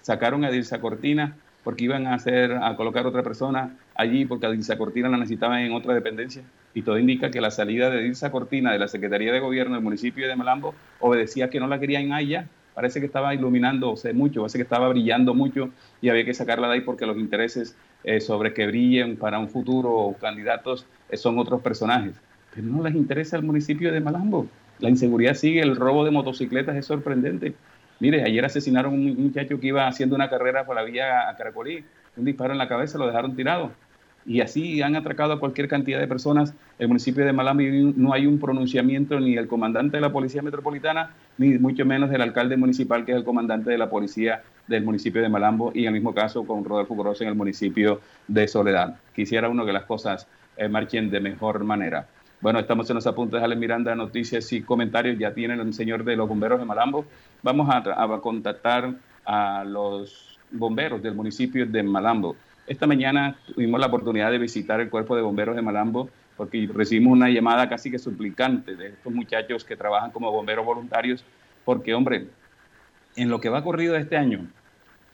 Sacaron a Dilsa Cortina porque iban a hacer a colocar otra persona allí porque a Dilsa Cortina la necesitaban en otra dependencia y todo indica que la salida de Dilsa Cortina de la Secretaría de Gobierno del municipio de Malambo obedecía que no la querían allá parece que estaba iluminándose mucho, parece que estaba brillando mucho y había que sacarla de ahí porque los intereses eh, sobre que brillen para un futuro candidatos eh, son otros personajes. Pero no les interesa el municipio de Malambo. La inseguridad sigue, el robo de motocicletas es sorprendente. Mire, ayer asesinaron a un muchacho que iba haciendo una carrera por la vía a Caracolí, un disparo en la cabeza, lo dejaron tirado y así han atracado a cualquier cantidad de personas. El municipio de Malambo no hay un pronunciamiento ni del comandante de la Policía Metropolitana, ni mucho menos del alcalde municipal, que es el comandante de la Policía del municipio de Malambo, y en el mismo caso con Rodolfo Grosso en el municipio de Soledad. Quisiera uno que las cosas eh, marchen de mejor manera. Bueno, estamos en los apuntes de Ale Miranda, noticias y comentarios. Ya tienen el señor de los bomberos de Malambo. Vamos a, a contactar a los bomberos del municipio de Malambo. Esta mañana tuvimos la oportunidad de visitar el cuerpo de bomberos de Malambo porque recibimos una llamada casi que suplicante de estos muchachos que trabajan como bomberos voluntarios, porque hombre, en lo que va corrido este año,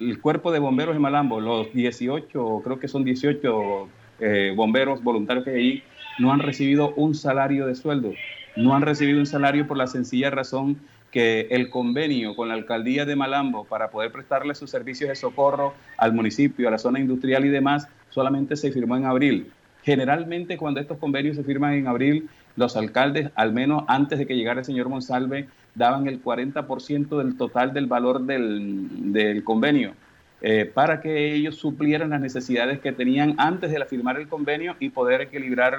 el cuerpo de bomberos de Malambo, los 18, creo que son 18 eh, bomberos voluntarios que hay ahí, no han recibido un salario de sueldo, no han recibido un salario por la sencilla razón que el convenio con la alcaldía de Malambo para poder prestarle sus servicios de socorro al municipio, a la zona industrial y demás, solamente se firmó en abril. Generalmente cuando estos convenios se firman en abril, los alcaldes, al menos antes de que llegara el señor Monsalve, daban el 40% del total del valor del, convenio eh, para que ellos suplieran las necesidades que tenían antes de firmar el convenio y poder equilibrar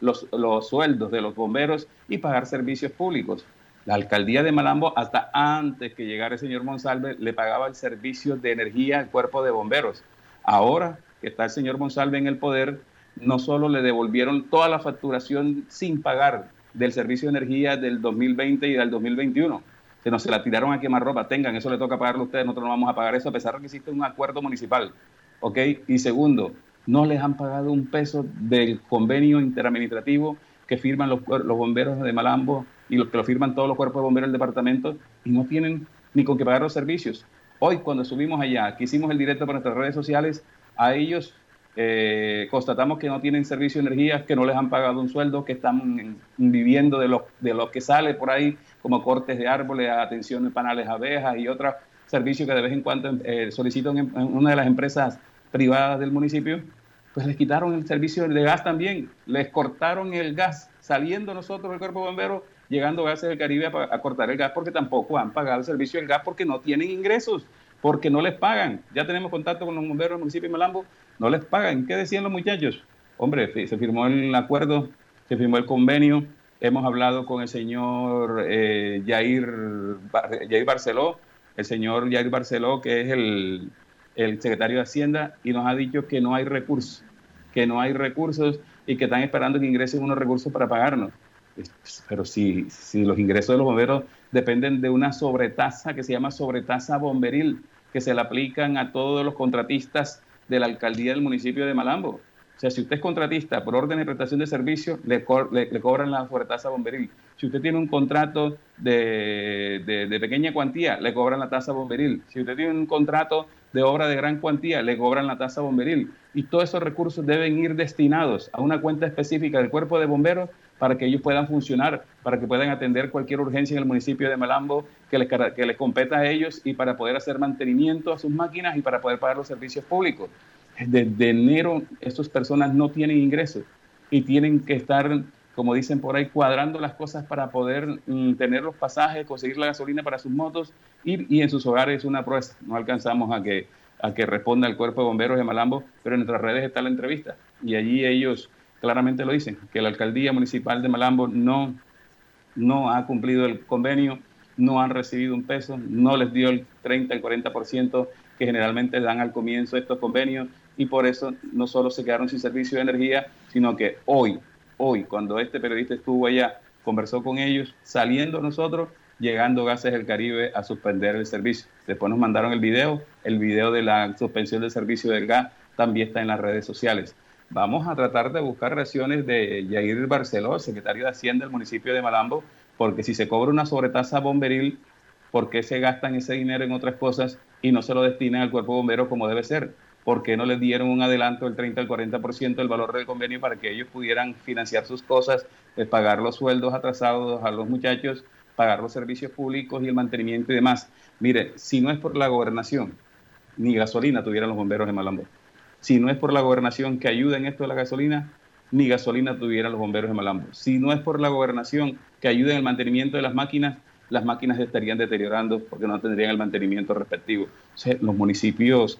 los, los sueldos de los bomberos y pagar servicios públicos. La alcaldía de Malambo, hasta antes que llegara el señor Monsalve, le pagaba el servicio de energía al cuerpo de bomberos. Ahora que está el señor Monsalve en el poder, no solo le devolvieron toda la facturación sin pagar del servicio de energía del 2020 y del 2021, sino se la tiraron a quemar ropa. Tengan, eso le toca pagarlo a ustedes, nosotros no vamos a pagar eso, a pesar de que existe un acuerdo municipal. ¿Ok? Y segundo, no les han pagado un peso del convenio interadministrativo que firman los, los bomberos de Malambo y los que lo firman todos los cuerpos de bomberos del departamento y no tienen ni con qué pagar los servicios. Hoy, cuando subimos allá, que hicimos el directo por nuestras redes sociales, a ellos eh, constatamos que no tienen servicio de energía, que no les han pagado un sueldo, que están viviendo de lo, de lo que sale por ahí, como cortes de árboles, atención de panales abejas y otros servicios que de vez en cuando eh, solicitan una de las empresas privadas del municipio, pues les quitaron el servicio de gas también, les cortaron el gas, saliendo nosotros del cuerpo de bomberos llegando gases del Caribe a, cortar el gas porque tampoco han pagado el servicio del gas porque no tienen ingresos, porque no les pagan. Ya tenemos contacto con los bomberos del municipio de Malambo, no les pagan. ¿Qué decían los muchachos? Hombre, se firmó el acuerdo, se firmó el convenio, hemos hablado con el señor eh, Jair, Barceló, el señor Jair Barceló, que es el, el secretario de Hacienda, y nos ha dicho que no hay recursos, que no hay recursos y que están esperando que ingresen unos recursos para pagarnos. Pero si, si los ingresos de los bomberos dependen de una sobretasa que se llama sobretasa bomberil, que se le aplican a todos los contratistas de la alcaldía del municipio de Malambo. O sea, si usted es contratista por orden de prestación de servicio, le, le, cobran la sobretasa bomberil. Si usted tiene un contrato de, de, pequeña cuantía, le cobran la tasa bomberil. Si usted tiene un contrato de obra de gran cuantía, le cobran la tasa bomberil. Y todos esos recursos deben ir destinados a una cuenta específica del cuerpo de bomberos para que ellos puedan funcionar, para que puedan atender cualquier urgencia en el municipio de Malambo que les, que les competa a ellos y para poder hacer mantenimiento a sus máquinas y para poder pagar los servicios públicos. Desde enero estas personas no tienen ingresos y tienen que estar, como dicen por ahí, cuadrando las cosas para poder mm, tener los pasajes, conseguir la gasolina para sus motos y, en sus hogares una prueba. No alcanzamos a que, a que responda el cuerpo de bomberos de Malambo, pero en nuestras redes está la entrevista y allí ellos claramente lo dicen, que la alcaldía municipal de Malambo no, no ha cumplido el convenio, no han recibido un peso, no les dio el 30, el 40% que generalmente dan al comienzo de estos convenios y por eso no solo se quedaron sin servicio de energía, sino que hoy, hoy, cuando este periodista estuvo allá, conversó con ellos, saliendo nosotros, llegando Gases del Caribe a suspender el servicio. Después nos mandaron el video, el video de la suspensión del servicio del gas también está en las redes sociales. Vamos a tratar de buscar reacciones de Yair Barceló, secretario de Hacienda del municipio de Malambo, porque si se cobra una sobretasa bomberil, ¿por qué se gastan ese dinero en otras cosas y no se lo destinan al cuerpo bombero como debe ser? ¿por qué no les dieron un adelanto del 30 al 40% del valor del convenio para que ellos pudieran financiar sus cosas, eh, pagar los sueldos atrasados a los muchachos, pagar los servicios públicos y el mantenimiento y demás? Mire, si no es por la gobernación, ni gasolina tuvieran los bomberos en Malambo. Si no es por la gobernación que ayuda en esto de la gasolina, ni gasolina tuvieran los bomberos de Malambo. Si no es por la gobernación que ayuda en el mantenimiento de las máquinas, las máquinas estarían deteriorando porque no tendrían el mantenimiento respectivo. los municipios,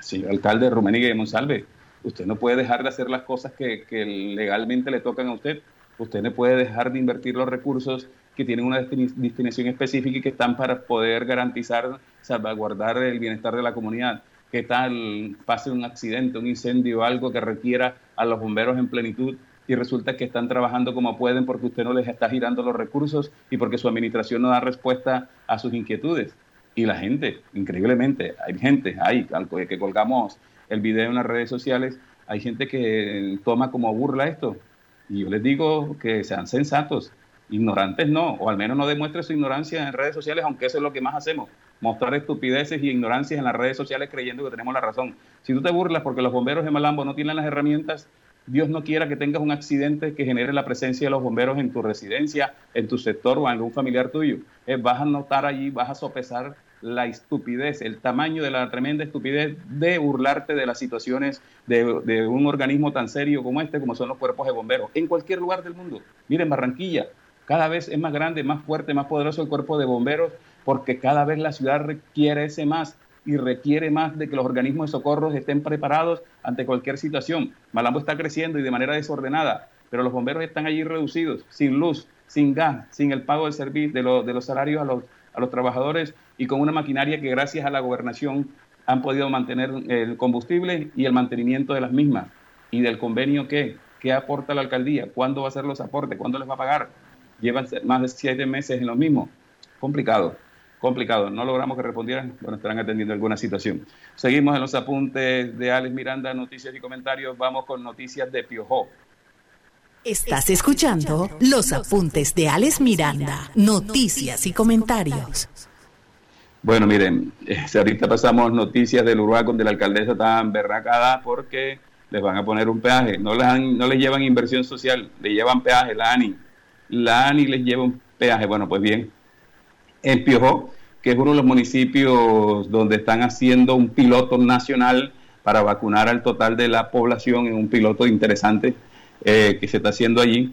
señor alcalde de Rumenigue y Monsalve, usted no puede dejar de hacer las cosas que, legalmente le tocan a usted. Usted no puede dejar de invertir los recursos que tienen una destinación específica y que están para poder garantizar, salvaguardar el bienestar de la comunidad. ¿Qué tal pase un accidente, un incendio, algo que requiera a los bomberos en plenitud y resulta que están trabajando como pueden porque usted no les está girando los recursos y porque su administración no da respuesta a sus inquietudes. Y la gente, increíblemente, hay gente, hay, que colgamos el video en las redes sociales, hay gente que toma como burla esto. Y yo les digo que sean sensatos, ignorantes no, o al menos no demuestre su ignorancia en redes sociales, aunque eso es lo que más hacemos, mostrar estupideces y ignorancias en las redes sociales creyendo que tenemos la razón. Si tú te burlas porque los bomberos de Malambo no tienen las herramientas Dios no quiera que tengas un accidente que genere la presencia de los bomberos en tu residencia, en tu sector o en algún familiar tuyo. Eh, vas a notar allí, vas a sopesar la estupidez, el tamaño de la tremenda estupidez de burlarte de las situaciones de, un organismo tan serio como este, como son los cuerpos de bomberos, en cualquier lugar del mundo. Miren, Barranquilla, cada vez es más grande, más fuerte, más poderoso el cuerpo de bomberos, porque cada vez la ciudad requiere ese más y requiere más de que los organismos de socorro estén preparados ante cualquier situación. Malambo está creciendo y de manera desordenada, pero los bomberos están allí reducidos, sin luz, sin gas, sin el pago del servicio, de, los salarios a los, a los trabajadores y con una maquinaria que gracias a la gobernación han podido mantener el combustible y el mantenimiento de las mismas. ¿Y del convenio qué? ¿Qué aporta la alcaldía? ¿Cuándo va a hacer los aportes? ¿Cuándo les va a pagar? Llevan más de siete meses en lo mismo. Complicado complicado. No logramos que respondieran, bueno, estarán atendiendo alguna situación. Seguimos en los apuntes de Alex Miranda, noticias y comentarios. Vamos con noticias de Piojó. Estás escuchando los apuntes de Alex Miranda, noticias y comentarios. Bueno, miren, eh, ahorita pasamos noticias del Uruguay donde la alcaldesa está berracada porque les van a poner un peaje. No les, no les llevan inversión social, le llevan peaje, la ANI. La ANI les lleva un peaje. Bueno, pues bien, en Piojó, que es uno de los municipios donde están haciendo un piloto nacional para vacunar al total de la población, en un piloto interesante eh, que se está haciendo allí.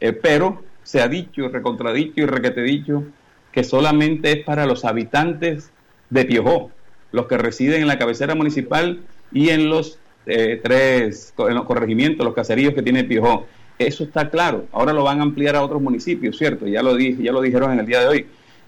Eh, pero se ha dicho, recontradicho y requete dicho que solamente es para los habitantes de Piojó, los que residen en la cabecera municipal y en los eh, tres en los corregimientos, los caseríos que tiene Piojó. Eso está claro. Ahora lo van a ampliar a otros municipios, ¿cierto? Ya lo, ya lo dijeron en el día de hoy.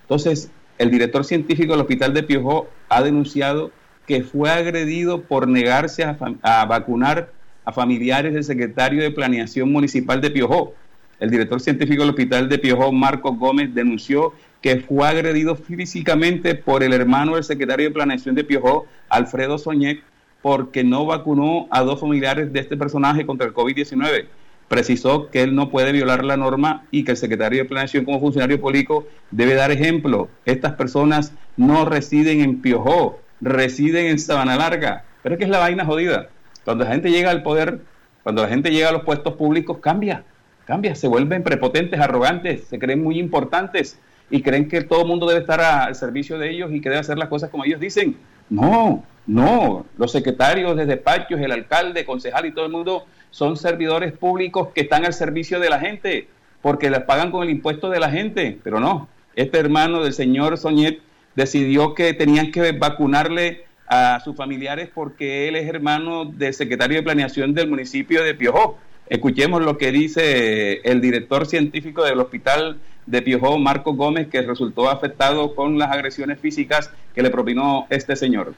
Entonces, el director científico del Hospital de Piojó ha denunciado que fue agredido por negarse a, vacunar a familiares del secretario de Planeación Municipal de Piojó. El director científico del Hospital de Piojó, Marco Gómez, denunció que fue agredido físicamente por el hermano del secretario de Planeación de Piojó, Alfredo Soñec, porque no vacunó a dos familiares de este personaje contra el COVID-19 precisó que él no puede violar la norma y que el secretario de Planeación como funcionario público debe dar ejemplo. Estas personas no residen en Piojó, residen en Sabana Larga. Pero es que es la vaina jodida. Cuando la gente llega al poder, cuando la gente llega a los puestos públicos, cambia, cambia, se vuelven prepotentes, arrogantes, se creen muy importantes y creen que todo el mundo debe estar al servicio de ellos y que debe hacer las cosas como ellos dicen. No, no, los secretarios de despachos, el alcalde, concejal y todo el mundo son servidores públicos que están al servicio de la gente, porque les pagan con el impuesto de la gente, pero no. Este hermano del señor Soñet decidió que tenían que vacunarle a sus familiares porque él es hermano del secretario de planeación del municipio de Piojó. Escuchemos lo que dice el director científico del hospital de Piojó, Marco Gómez, que resultó afectado con las agresiones físicas que le propinó este señor.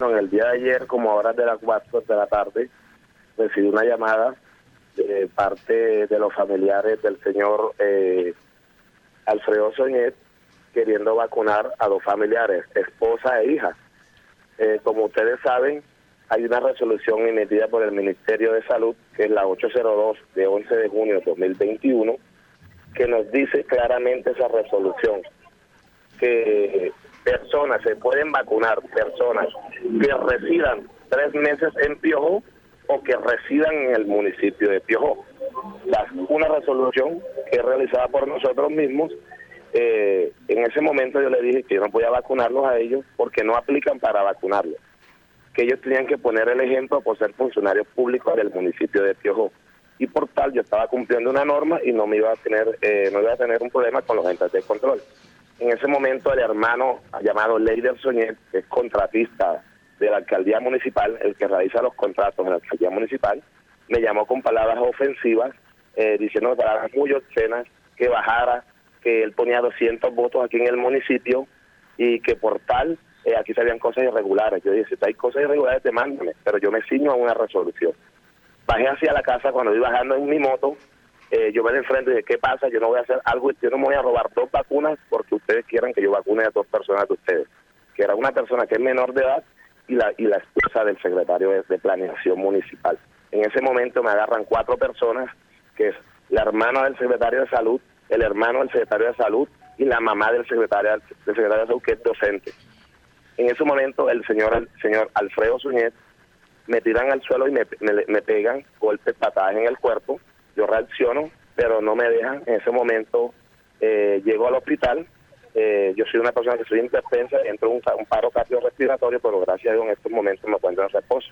En el día de ayer, como a horas de las 4 de la tarde, recibí una llamada de parte de los familiares del señor eh, Alfredo Soñet queriendo vacunar a dos familiares, esposa e hija. Eh, como ustedes saben, hay una resolución emitida por el Ministerio de Salud, que es la 802 de 11 de junio de 2021, que nos dice claramente esa resolución, que personas, se pueden vacunar personas que residan tres meses en Piojó o que residan en el municipio de Piojó. una resolución que es realizada por nosotros mismos. Eh, en ese momento yo le dije que yo no podía vacunarlos a ellos porque no aplican para vacunarlos, que ellos tenían que poner el ejemplo por ser funcionarios públicos del municipio de Piojó y por tal yo estaba cumpliendo una norma y no me iba a tener eh, no iba a tener un problema con los agentes de control. En ese momento el hermano llamado Leider Soñet, que es contratista de la alcaldía municipal, el que realiza los contratos en la alcaldía municipal, me llamó con palabras ofensivas, eh, diciendo palabras muy obscenas, que bajara, que él ponía 200 votos aquí en el municipio y que por tal eh, aquí se habían cosas irregulares. Yo dije, si hay cosas irregulares, demándame, pero yo me ciño a una resolución. Bajé hacia la casa cuando iba bajando en mi moto, eh, yo me enfrente y dije, ¿qué pasa? Yo no voy a hacer algo, yo no me voy a robar dos vacunas porque ustedes quieran que yo vacune a dos personas de ustedes. Que era una persona que es menor de edad y la, y la esposa del secretario de, Planeación Municipal. En ese momento me agarran cuatro personas, que es la hermana del secretario de Salud, el hermano del secretario de Salud y la mamá del secretario, del secretario de Salud, que es docente. En ese momento el señor, el señor Alfredo Suñet me tiran al suelo y me, me, pegan golpes, patadas en el cuerpo. Yo reacciono, pero no me dejan. En ese momento eh, llego al hospital, eh, yo soy una persona que soy indefensa, entro en un, paro cardiorrespiratorio, pero gracias a Dios en estos momentos me encuentro en reposo.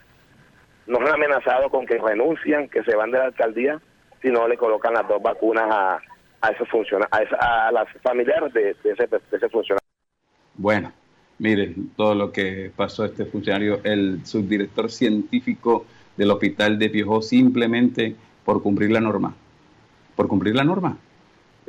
Nos han amenazado con que renuncian, que se van de la alcaldía, si no le colocan las dos vacunas a, a esos a, a las familiares de, ese, de ese funcionario. Bueno, miren todo lo que pasó este funcionario, el subdirector científico del hospital de Piojó, simplemente por cumplir la norma. Por cumplir la norma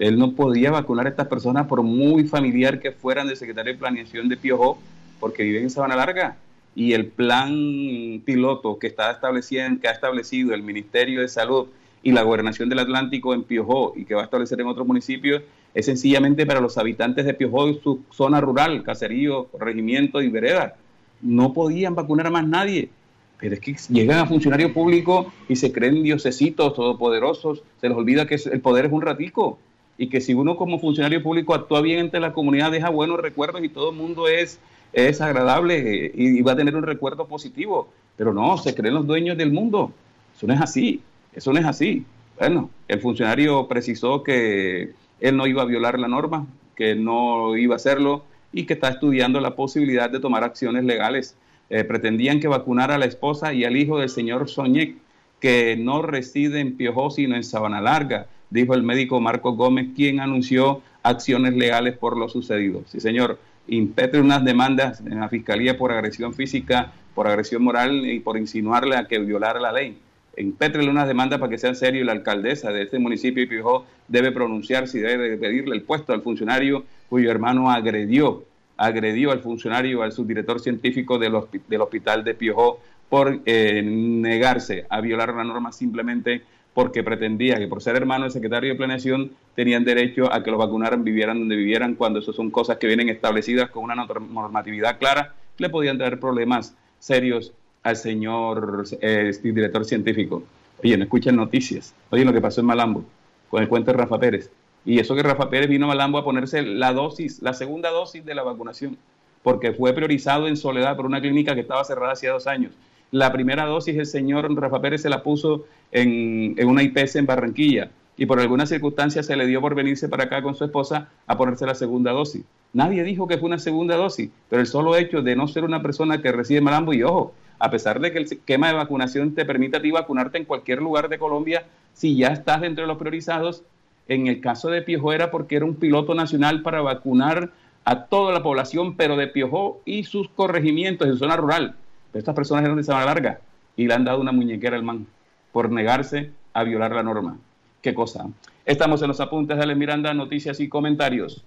él no podía vacunar a estas personas por muy familiar que fueran del secretario de Planeación de Piojó, porque viven en Sabana Larga. Y el plan piloto que, está establecido, ha establecido el Ministerio de Salud y la Gobernación del Atlántico en Piojó y que va a establecer en otros municipios es sencillamente para los habitantes de Piojó y su zona rural, caserío, regimiento y vereda. No podían vacunar a más nadie. Pero es que llegan a funcionarios públicos y se creen diosesitos todopoderosos. Se les olvida que el poder es un ratico y que si uno como funcionario público actúa bien entre la comunidad, deja buenos recuerdos y todo el mundo es, es agradable eh, y, va a tener un recuerdo positivo. Pero no, se creen los dueños del mundo. Eso no es así, eso no es así. Bueno, el funcionario precisó que él no iba a violar la norma, que no iba a hacerlo y que está estudiando la posibilidad de tomar acciones legales. Eh, pretendían que vacunara a la esposa y al hijo del señor Soñek, que no reside en Piojó, sino en Sabana Larga dijo el médico Marco Gómez, quien anunció acciones legales por lo sucedido. Sí, señor, impetre unas demandas en la Fiscalía por agresión física, por agresión moral y por insinuarle a que violara la ley. Impétrele unas demandas para que sea serio y la alcaldesa de este municipio de Piojó debe pronunciarse y debe pedirle el puesto al funcionario cuyo hermano agredió, agredió al funcionario, al subdirector científico del, hospital de Piojó por eh, negarse a violar la norma simplemente porque pretendía que por ser hermano del secretario de Planeación tenían derecho a que los vacunaran, vivieran donde vivieran, cuando eso son cosas que vienen establecidas con una normatividad clara, le podían traer problemas serios al señor eh, director científico. Oye, no escuchan noticias. Oye, lo que pasó en Malambo con el cuento de Rafa Pérez. Y eso que Rafa Pérez vino a Malambo a ponerse la dosis, la segunda dosis de la vacunación, porque fue priorizado en soledad por una clínica que estaba cerrada hacía dos años. La primera dosis el señor Rafa Pérez se la puso en, una IPS en Barranquilla y por alguna circunstancia se le dio por venirse para acá con su esposa a ponerse la segunda dosis. Nadie dijo que fue una segunda dosis, pero el solo hecho de no ser una persona que reside en Malambo, y ojo, a pesar de que el esquema de vacunación te permite a ti vacunarte en cualquier lugar de Colombia, si ya estás dentro de los priorizados, en el caso de Piojó era porque era un piloto nacional para vacunar a toda la población, pero de Piojó y sus corregimientos en zona rural estas personas eran de Sabana Larga y le han dado una muñequera al man por negarse a violar la norma. ¿Qué cosa? Estamos en los apuntes de Ale Miranda, noticias y comentarios.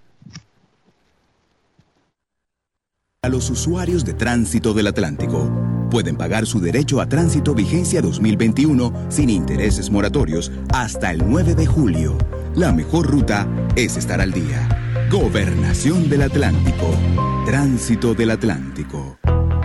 A los usuarios de tránsito del Atlántico pueden pagar su derecho a tránsito vigencia 2021 sin intereses moratorios hasta el 9 de julio. La mejor ruta es estar al día. Gobernación del Atlántico. Tránsito del Atlántico.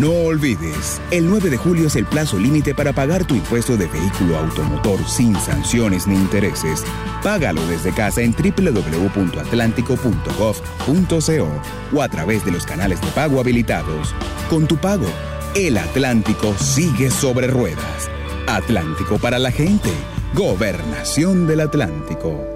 No olvides, el 9 de julio es el plazo límite para pagar tu impuesto de vehículo automotor sin sanciones ni intereses. Págalo desde casa en www.atlántico.gov.co o a través de los canales de pago habilitados. Con tu pago, el Atlántico sigue sobre ruedas. Atlántico para la gente. Gobernación del Atlántico.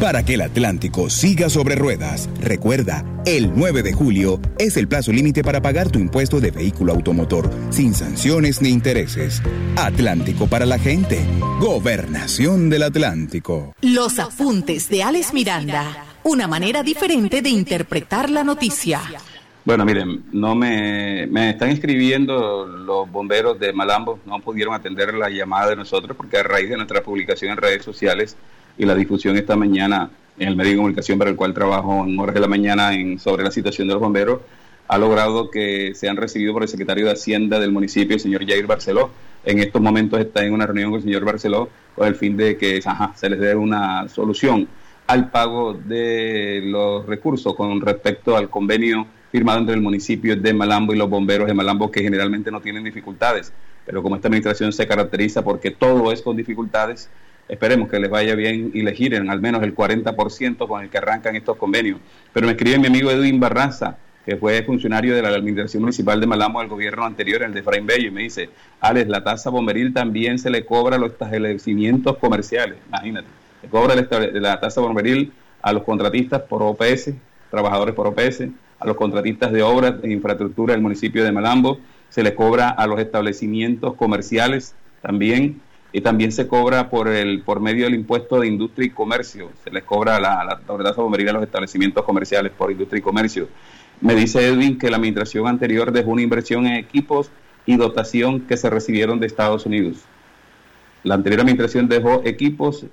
Para que el Atlántico siga sobre ruedas, recuerda, el 9 de julio es el plazo límite para pagar tu impuesto de vehículo automotor sin sanciones ni intereses. Atlántico para la gente. Gobernación del Atlántico. Los apuntes de Alex Miranda. Una manera diferente de interpretar la noticia. Bueno, miren, no me, me están escribiendo los bomberos de Malambo, no pudieron atender la llamada de nosotros porque a raíz de nuestra publicación en redes sociales y la difusión esta mañana en el medio de comunicación para el cual trabajo en horas de la mañana sobre la situación de los bomberos, ha logrado que sean recibidos por el secretario de Hacienda del municipio, el señor Jair Barceló. En estos momentos está en una reunión con el señor Barceló con el fin de que se les dé una solución al pago de los recursos con respecto al convenio firmado entre el municipio de Malambo y los bomberos de Malambo, que generalmente no tienen dificultades. Pero como esta administración se caracteriza porque todo es con dificultades, Esperemos que les vaya bien y les giren al menos el 40% con el que arrancan estos convenios. Pero me escribe mi amigo Edwin Barraza, que fue funcionario de la Administración Municipal de Malamo del gobierno anterior, el de Fraín Bello, y me dice, Alex, la tasa bomberil también se le cobra a los establecimientos comerciales, imagínate, se cobra la tasa bomberil a los contratistas por OPS, trabajadores por OPS, a los contratistas de obras de infraestructura del municipio de Malambo, se le cobra a los establecimientos comerciales también, y también se cobra por el por medio del impuesto de industria y comercio, se les cobra la, la, tasa bomberil a los establecimientos comerciales por industria y comercio. Me dice Edwin que la administración anterior dejó una inversión en equipos y dotación que se recibieron de Estados Unidos. La anterior administración dejó equipos,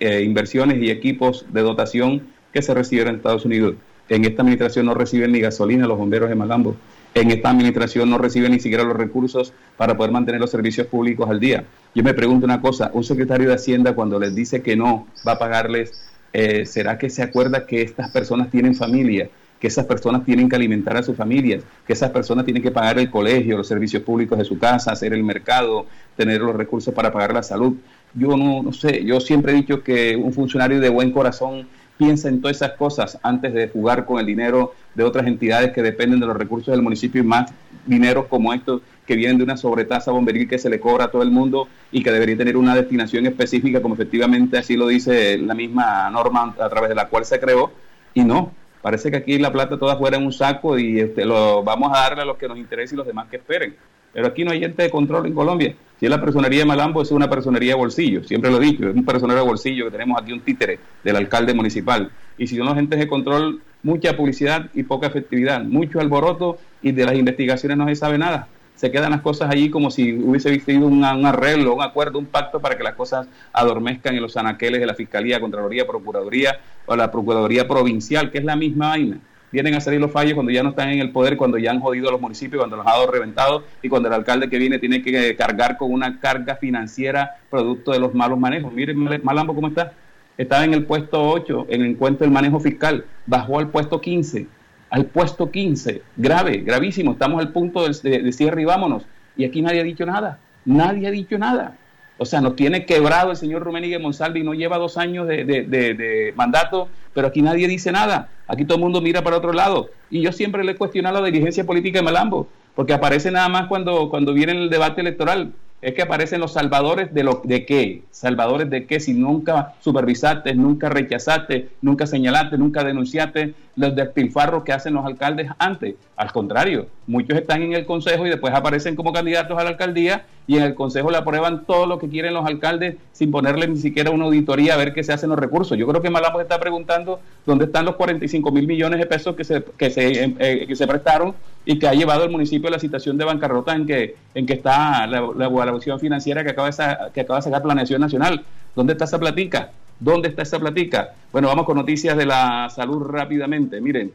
eh, inversiones y equipos de dotación que se recibieron en Estados Unidos. En esta administración no reciben ni gasolina los bomberos de Malambo. En esta administración no reciben ni siquiera los recursos para poder mantener los servicios públicos al día. Yo me pregunto una cosa, un secretario de Hacienda cuando les dice que no va a pagarles, eh, ¿será que se acuerda que estas personas tienen familia? que esas personas tienen que alimentar a sus familias, que esas personas tienen que pagar el colegio, los servicios públicos de su casa, hacer el mercado, tener los recursos para pagar la salud. Yo no, no sé, yo siempre he dicho que un funcionario de buen corazón piensa en todas esas cosas antes de jugar con el dinero de otras entidades que dependen de los recursos del municipio y más dinero como estos que vienen de una sobretasa bomberil que se le cobra a todo el mundo y que debería tener una destinación específica como efectivamente así lo dice la misma norma a través de la cual se creó y no, Parece que aquí la plata toda fuera en un saco y este, lo vamos a darle a los que nos interesa y los demás que esperen. Pero aquí no hay gente de control en Colombia. Si es la personería de Malambo, es una personería de bolsillo. Siempre lo he dicho, es un personero de bolsillo que tenemos aquí un títere del alcalde municipal. Y si son los agentes de control, mucha publicidad y poca efectividad, mucho alboroto y de las investigaciones no se sabe nada se quedan las cosas allí como si hubiese existido un arreglo, un acuerdo, un pacto para que las cosas adormezcan en los anaqueles de la Fiscalía, Contraloría, Procuraduría o la Procuraduría Provincial, que es la misma vaina. Vienen a salir los fallos cuando ya no están en el poder, cuando ya han jodido a los municipios, cuando los ha dado reventados y cuando el alcalde que viene tiene que cargar con una carga financiera producto de los malos manejos. Miren, Malambo, ¿cómo está? Estaba en el puesto 8 en el encuentro del manejo fiscal, bajó al puesto 15 al puesto 15. Grave, gravísimo. Estamos al punto de, cierre y vámonos. Y aquí nadie ha dicho nada. Nadie ha dicho nada. O sea, nos tiene quebrado el señor Rumenigue Monsalvi, no lleva dos años de, mandato, pero aquí nadie dice nada. Aquí todo el mundo mira para otro lado. Y yo siempre le he cuestionado la dirigencia política de Malambo. porque aparece nada más cuando, cuando viene el debate electoral es que aparecen los salvadores de lo de qué, salvadores de qué, si nunca supervisaste, nunca rechazaste, nunca señalaste, nunca denunciaste los despilfarros que hacen los alcaldes antes. Al contrario, muchos están en el consejo y después aparecen como candidatos a la alcaldía y en el consejo le aprueban todo lo que quieren los alcaldes sin ponerle ni siquiera una auditoría a ver qué se hacen los recursos. Yo creo que Malamos está preguntando dónde están los 45 mil millones de pesos que se, que se, eh, que se prestaron y que ha llevado el municipio a la situación de bancarrota en que, en que está la, la evaluación financiera que acaba, de que acaba de sacar Planeación Nacional. ¿Dónde está esa platica? ¿Dónde está esa platica? Bueno, vamos con noticias de la salud rápidamente. Miren,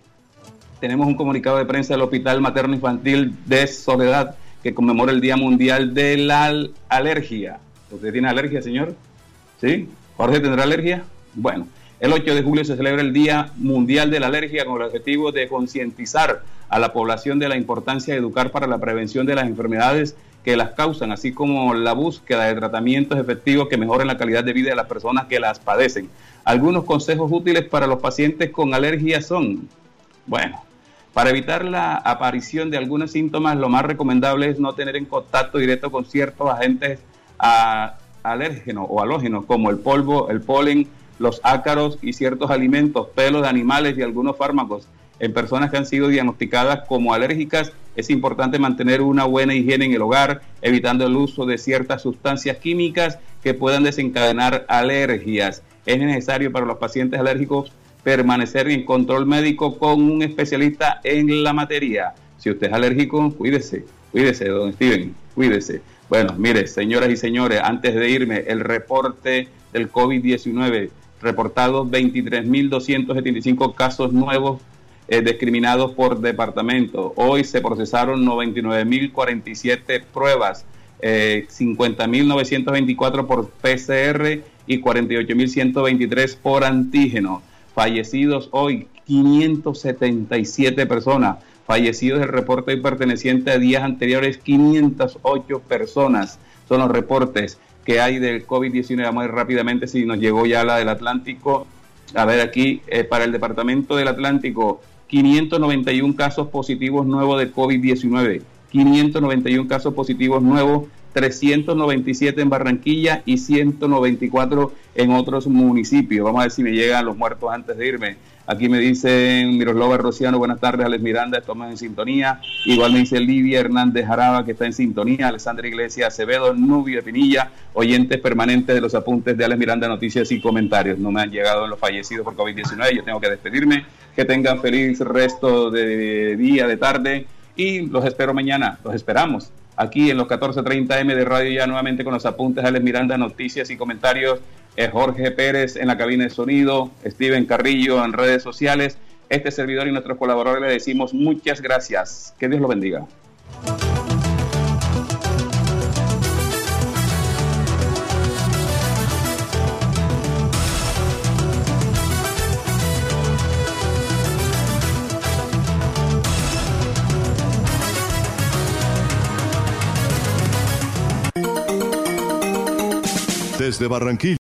tenemos un comunicado de prensa del Hospital Materno Infantil de Soledad que conmemora el Día Mundial de la Alergia. ¿Usted tiene alergia, señor? ¿Sí? ¿Jorge tendrá alergia? Bueno, el 8 de julio se celebra el Día Mundial de la Alergia con el objetivo de concientizar a la población de la importancia de educar para la prevención de las enfermedades que las causan, así como la búsqueda de tratamientos efectivos que mejoren la calidad de vida de las personas que las padecen. Algunos consejos útiles para los pacientes con alergia son, bueno, para evitar la aparición de algunos síntomas, lo más recomendable es no tener en contacto directo con ciertos agentes alérgenos o halógenos, como el polvo, el polen, los ácaros y ciertos alimentos, pelos de animales y algunos fármacos. En personas que han sido diagnosticadas como alérgicas, es importante mantener una buena higiene en el hogar, evitando el uso de ciertas sustancias químicas que puedan desencadenar alergias. Es necesario para los pacientes alérgicos permanecer en control médico con un especialista en la materia. Si usted es alérgico, cuídese, cuídese, don Steven, cuídese. Bueno, mire, señoras y señores, antes de irme, el reporte del COVID-19, reportados 23.275 casos nuevos eh, discriminados por departamento. Hoy se procesaron 99.047 pruebas, eh, 50.924 por PCR y 48.123 por antígeno. Fallecidos hoy 577 personas. Fallecidos el reporte perteneciente a días anteriores 508 personas. Son los reportes que hay del COVID-19. Vamos a ir rápidamente si nos llegó ya la del Atlántico. A ver aquí, eh, para el Departamento del Atlántico, 591 casos positivos nuevos de COVID-19, 591 casos positivos nuevos, 397 en Barranquilla y 194 en otros municipios. Vamos a ver si me llegan los muertos antes de irme. Aquí me dicen Miroslava Rociano, buenas tardes, Alex Miranda, estamos en sintonía. Igual me dice Livia Hernández Jaraba, que está en sintonía. Alessandra Iglesias Acevedo, Nubio Pinilla, oyentes permanentes de los apuntes de Alex Miranda, noticias y comentarios. No me han llegado los fallecidos por COVID-19, yo tengo que despedirme. Que tengan feliz resto de día, de tarde y los espero mañana, los esperamos aquí en los 14.30 M de Radio ya nuevamente con los apuntes Alex Miranda, noticias y comentarios Jorge Pérez en la cabina de sonido, Steven Carrillo en redes sociales. Este servidor y nuestros colaboradores le decimos muchas gracias. Que Dios lo bendiga. Desde Barranquilla.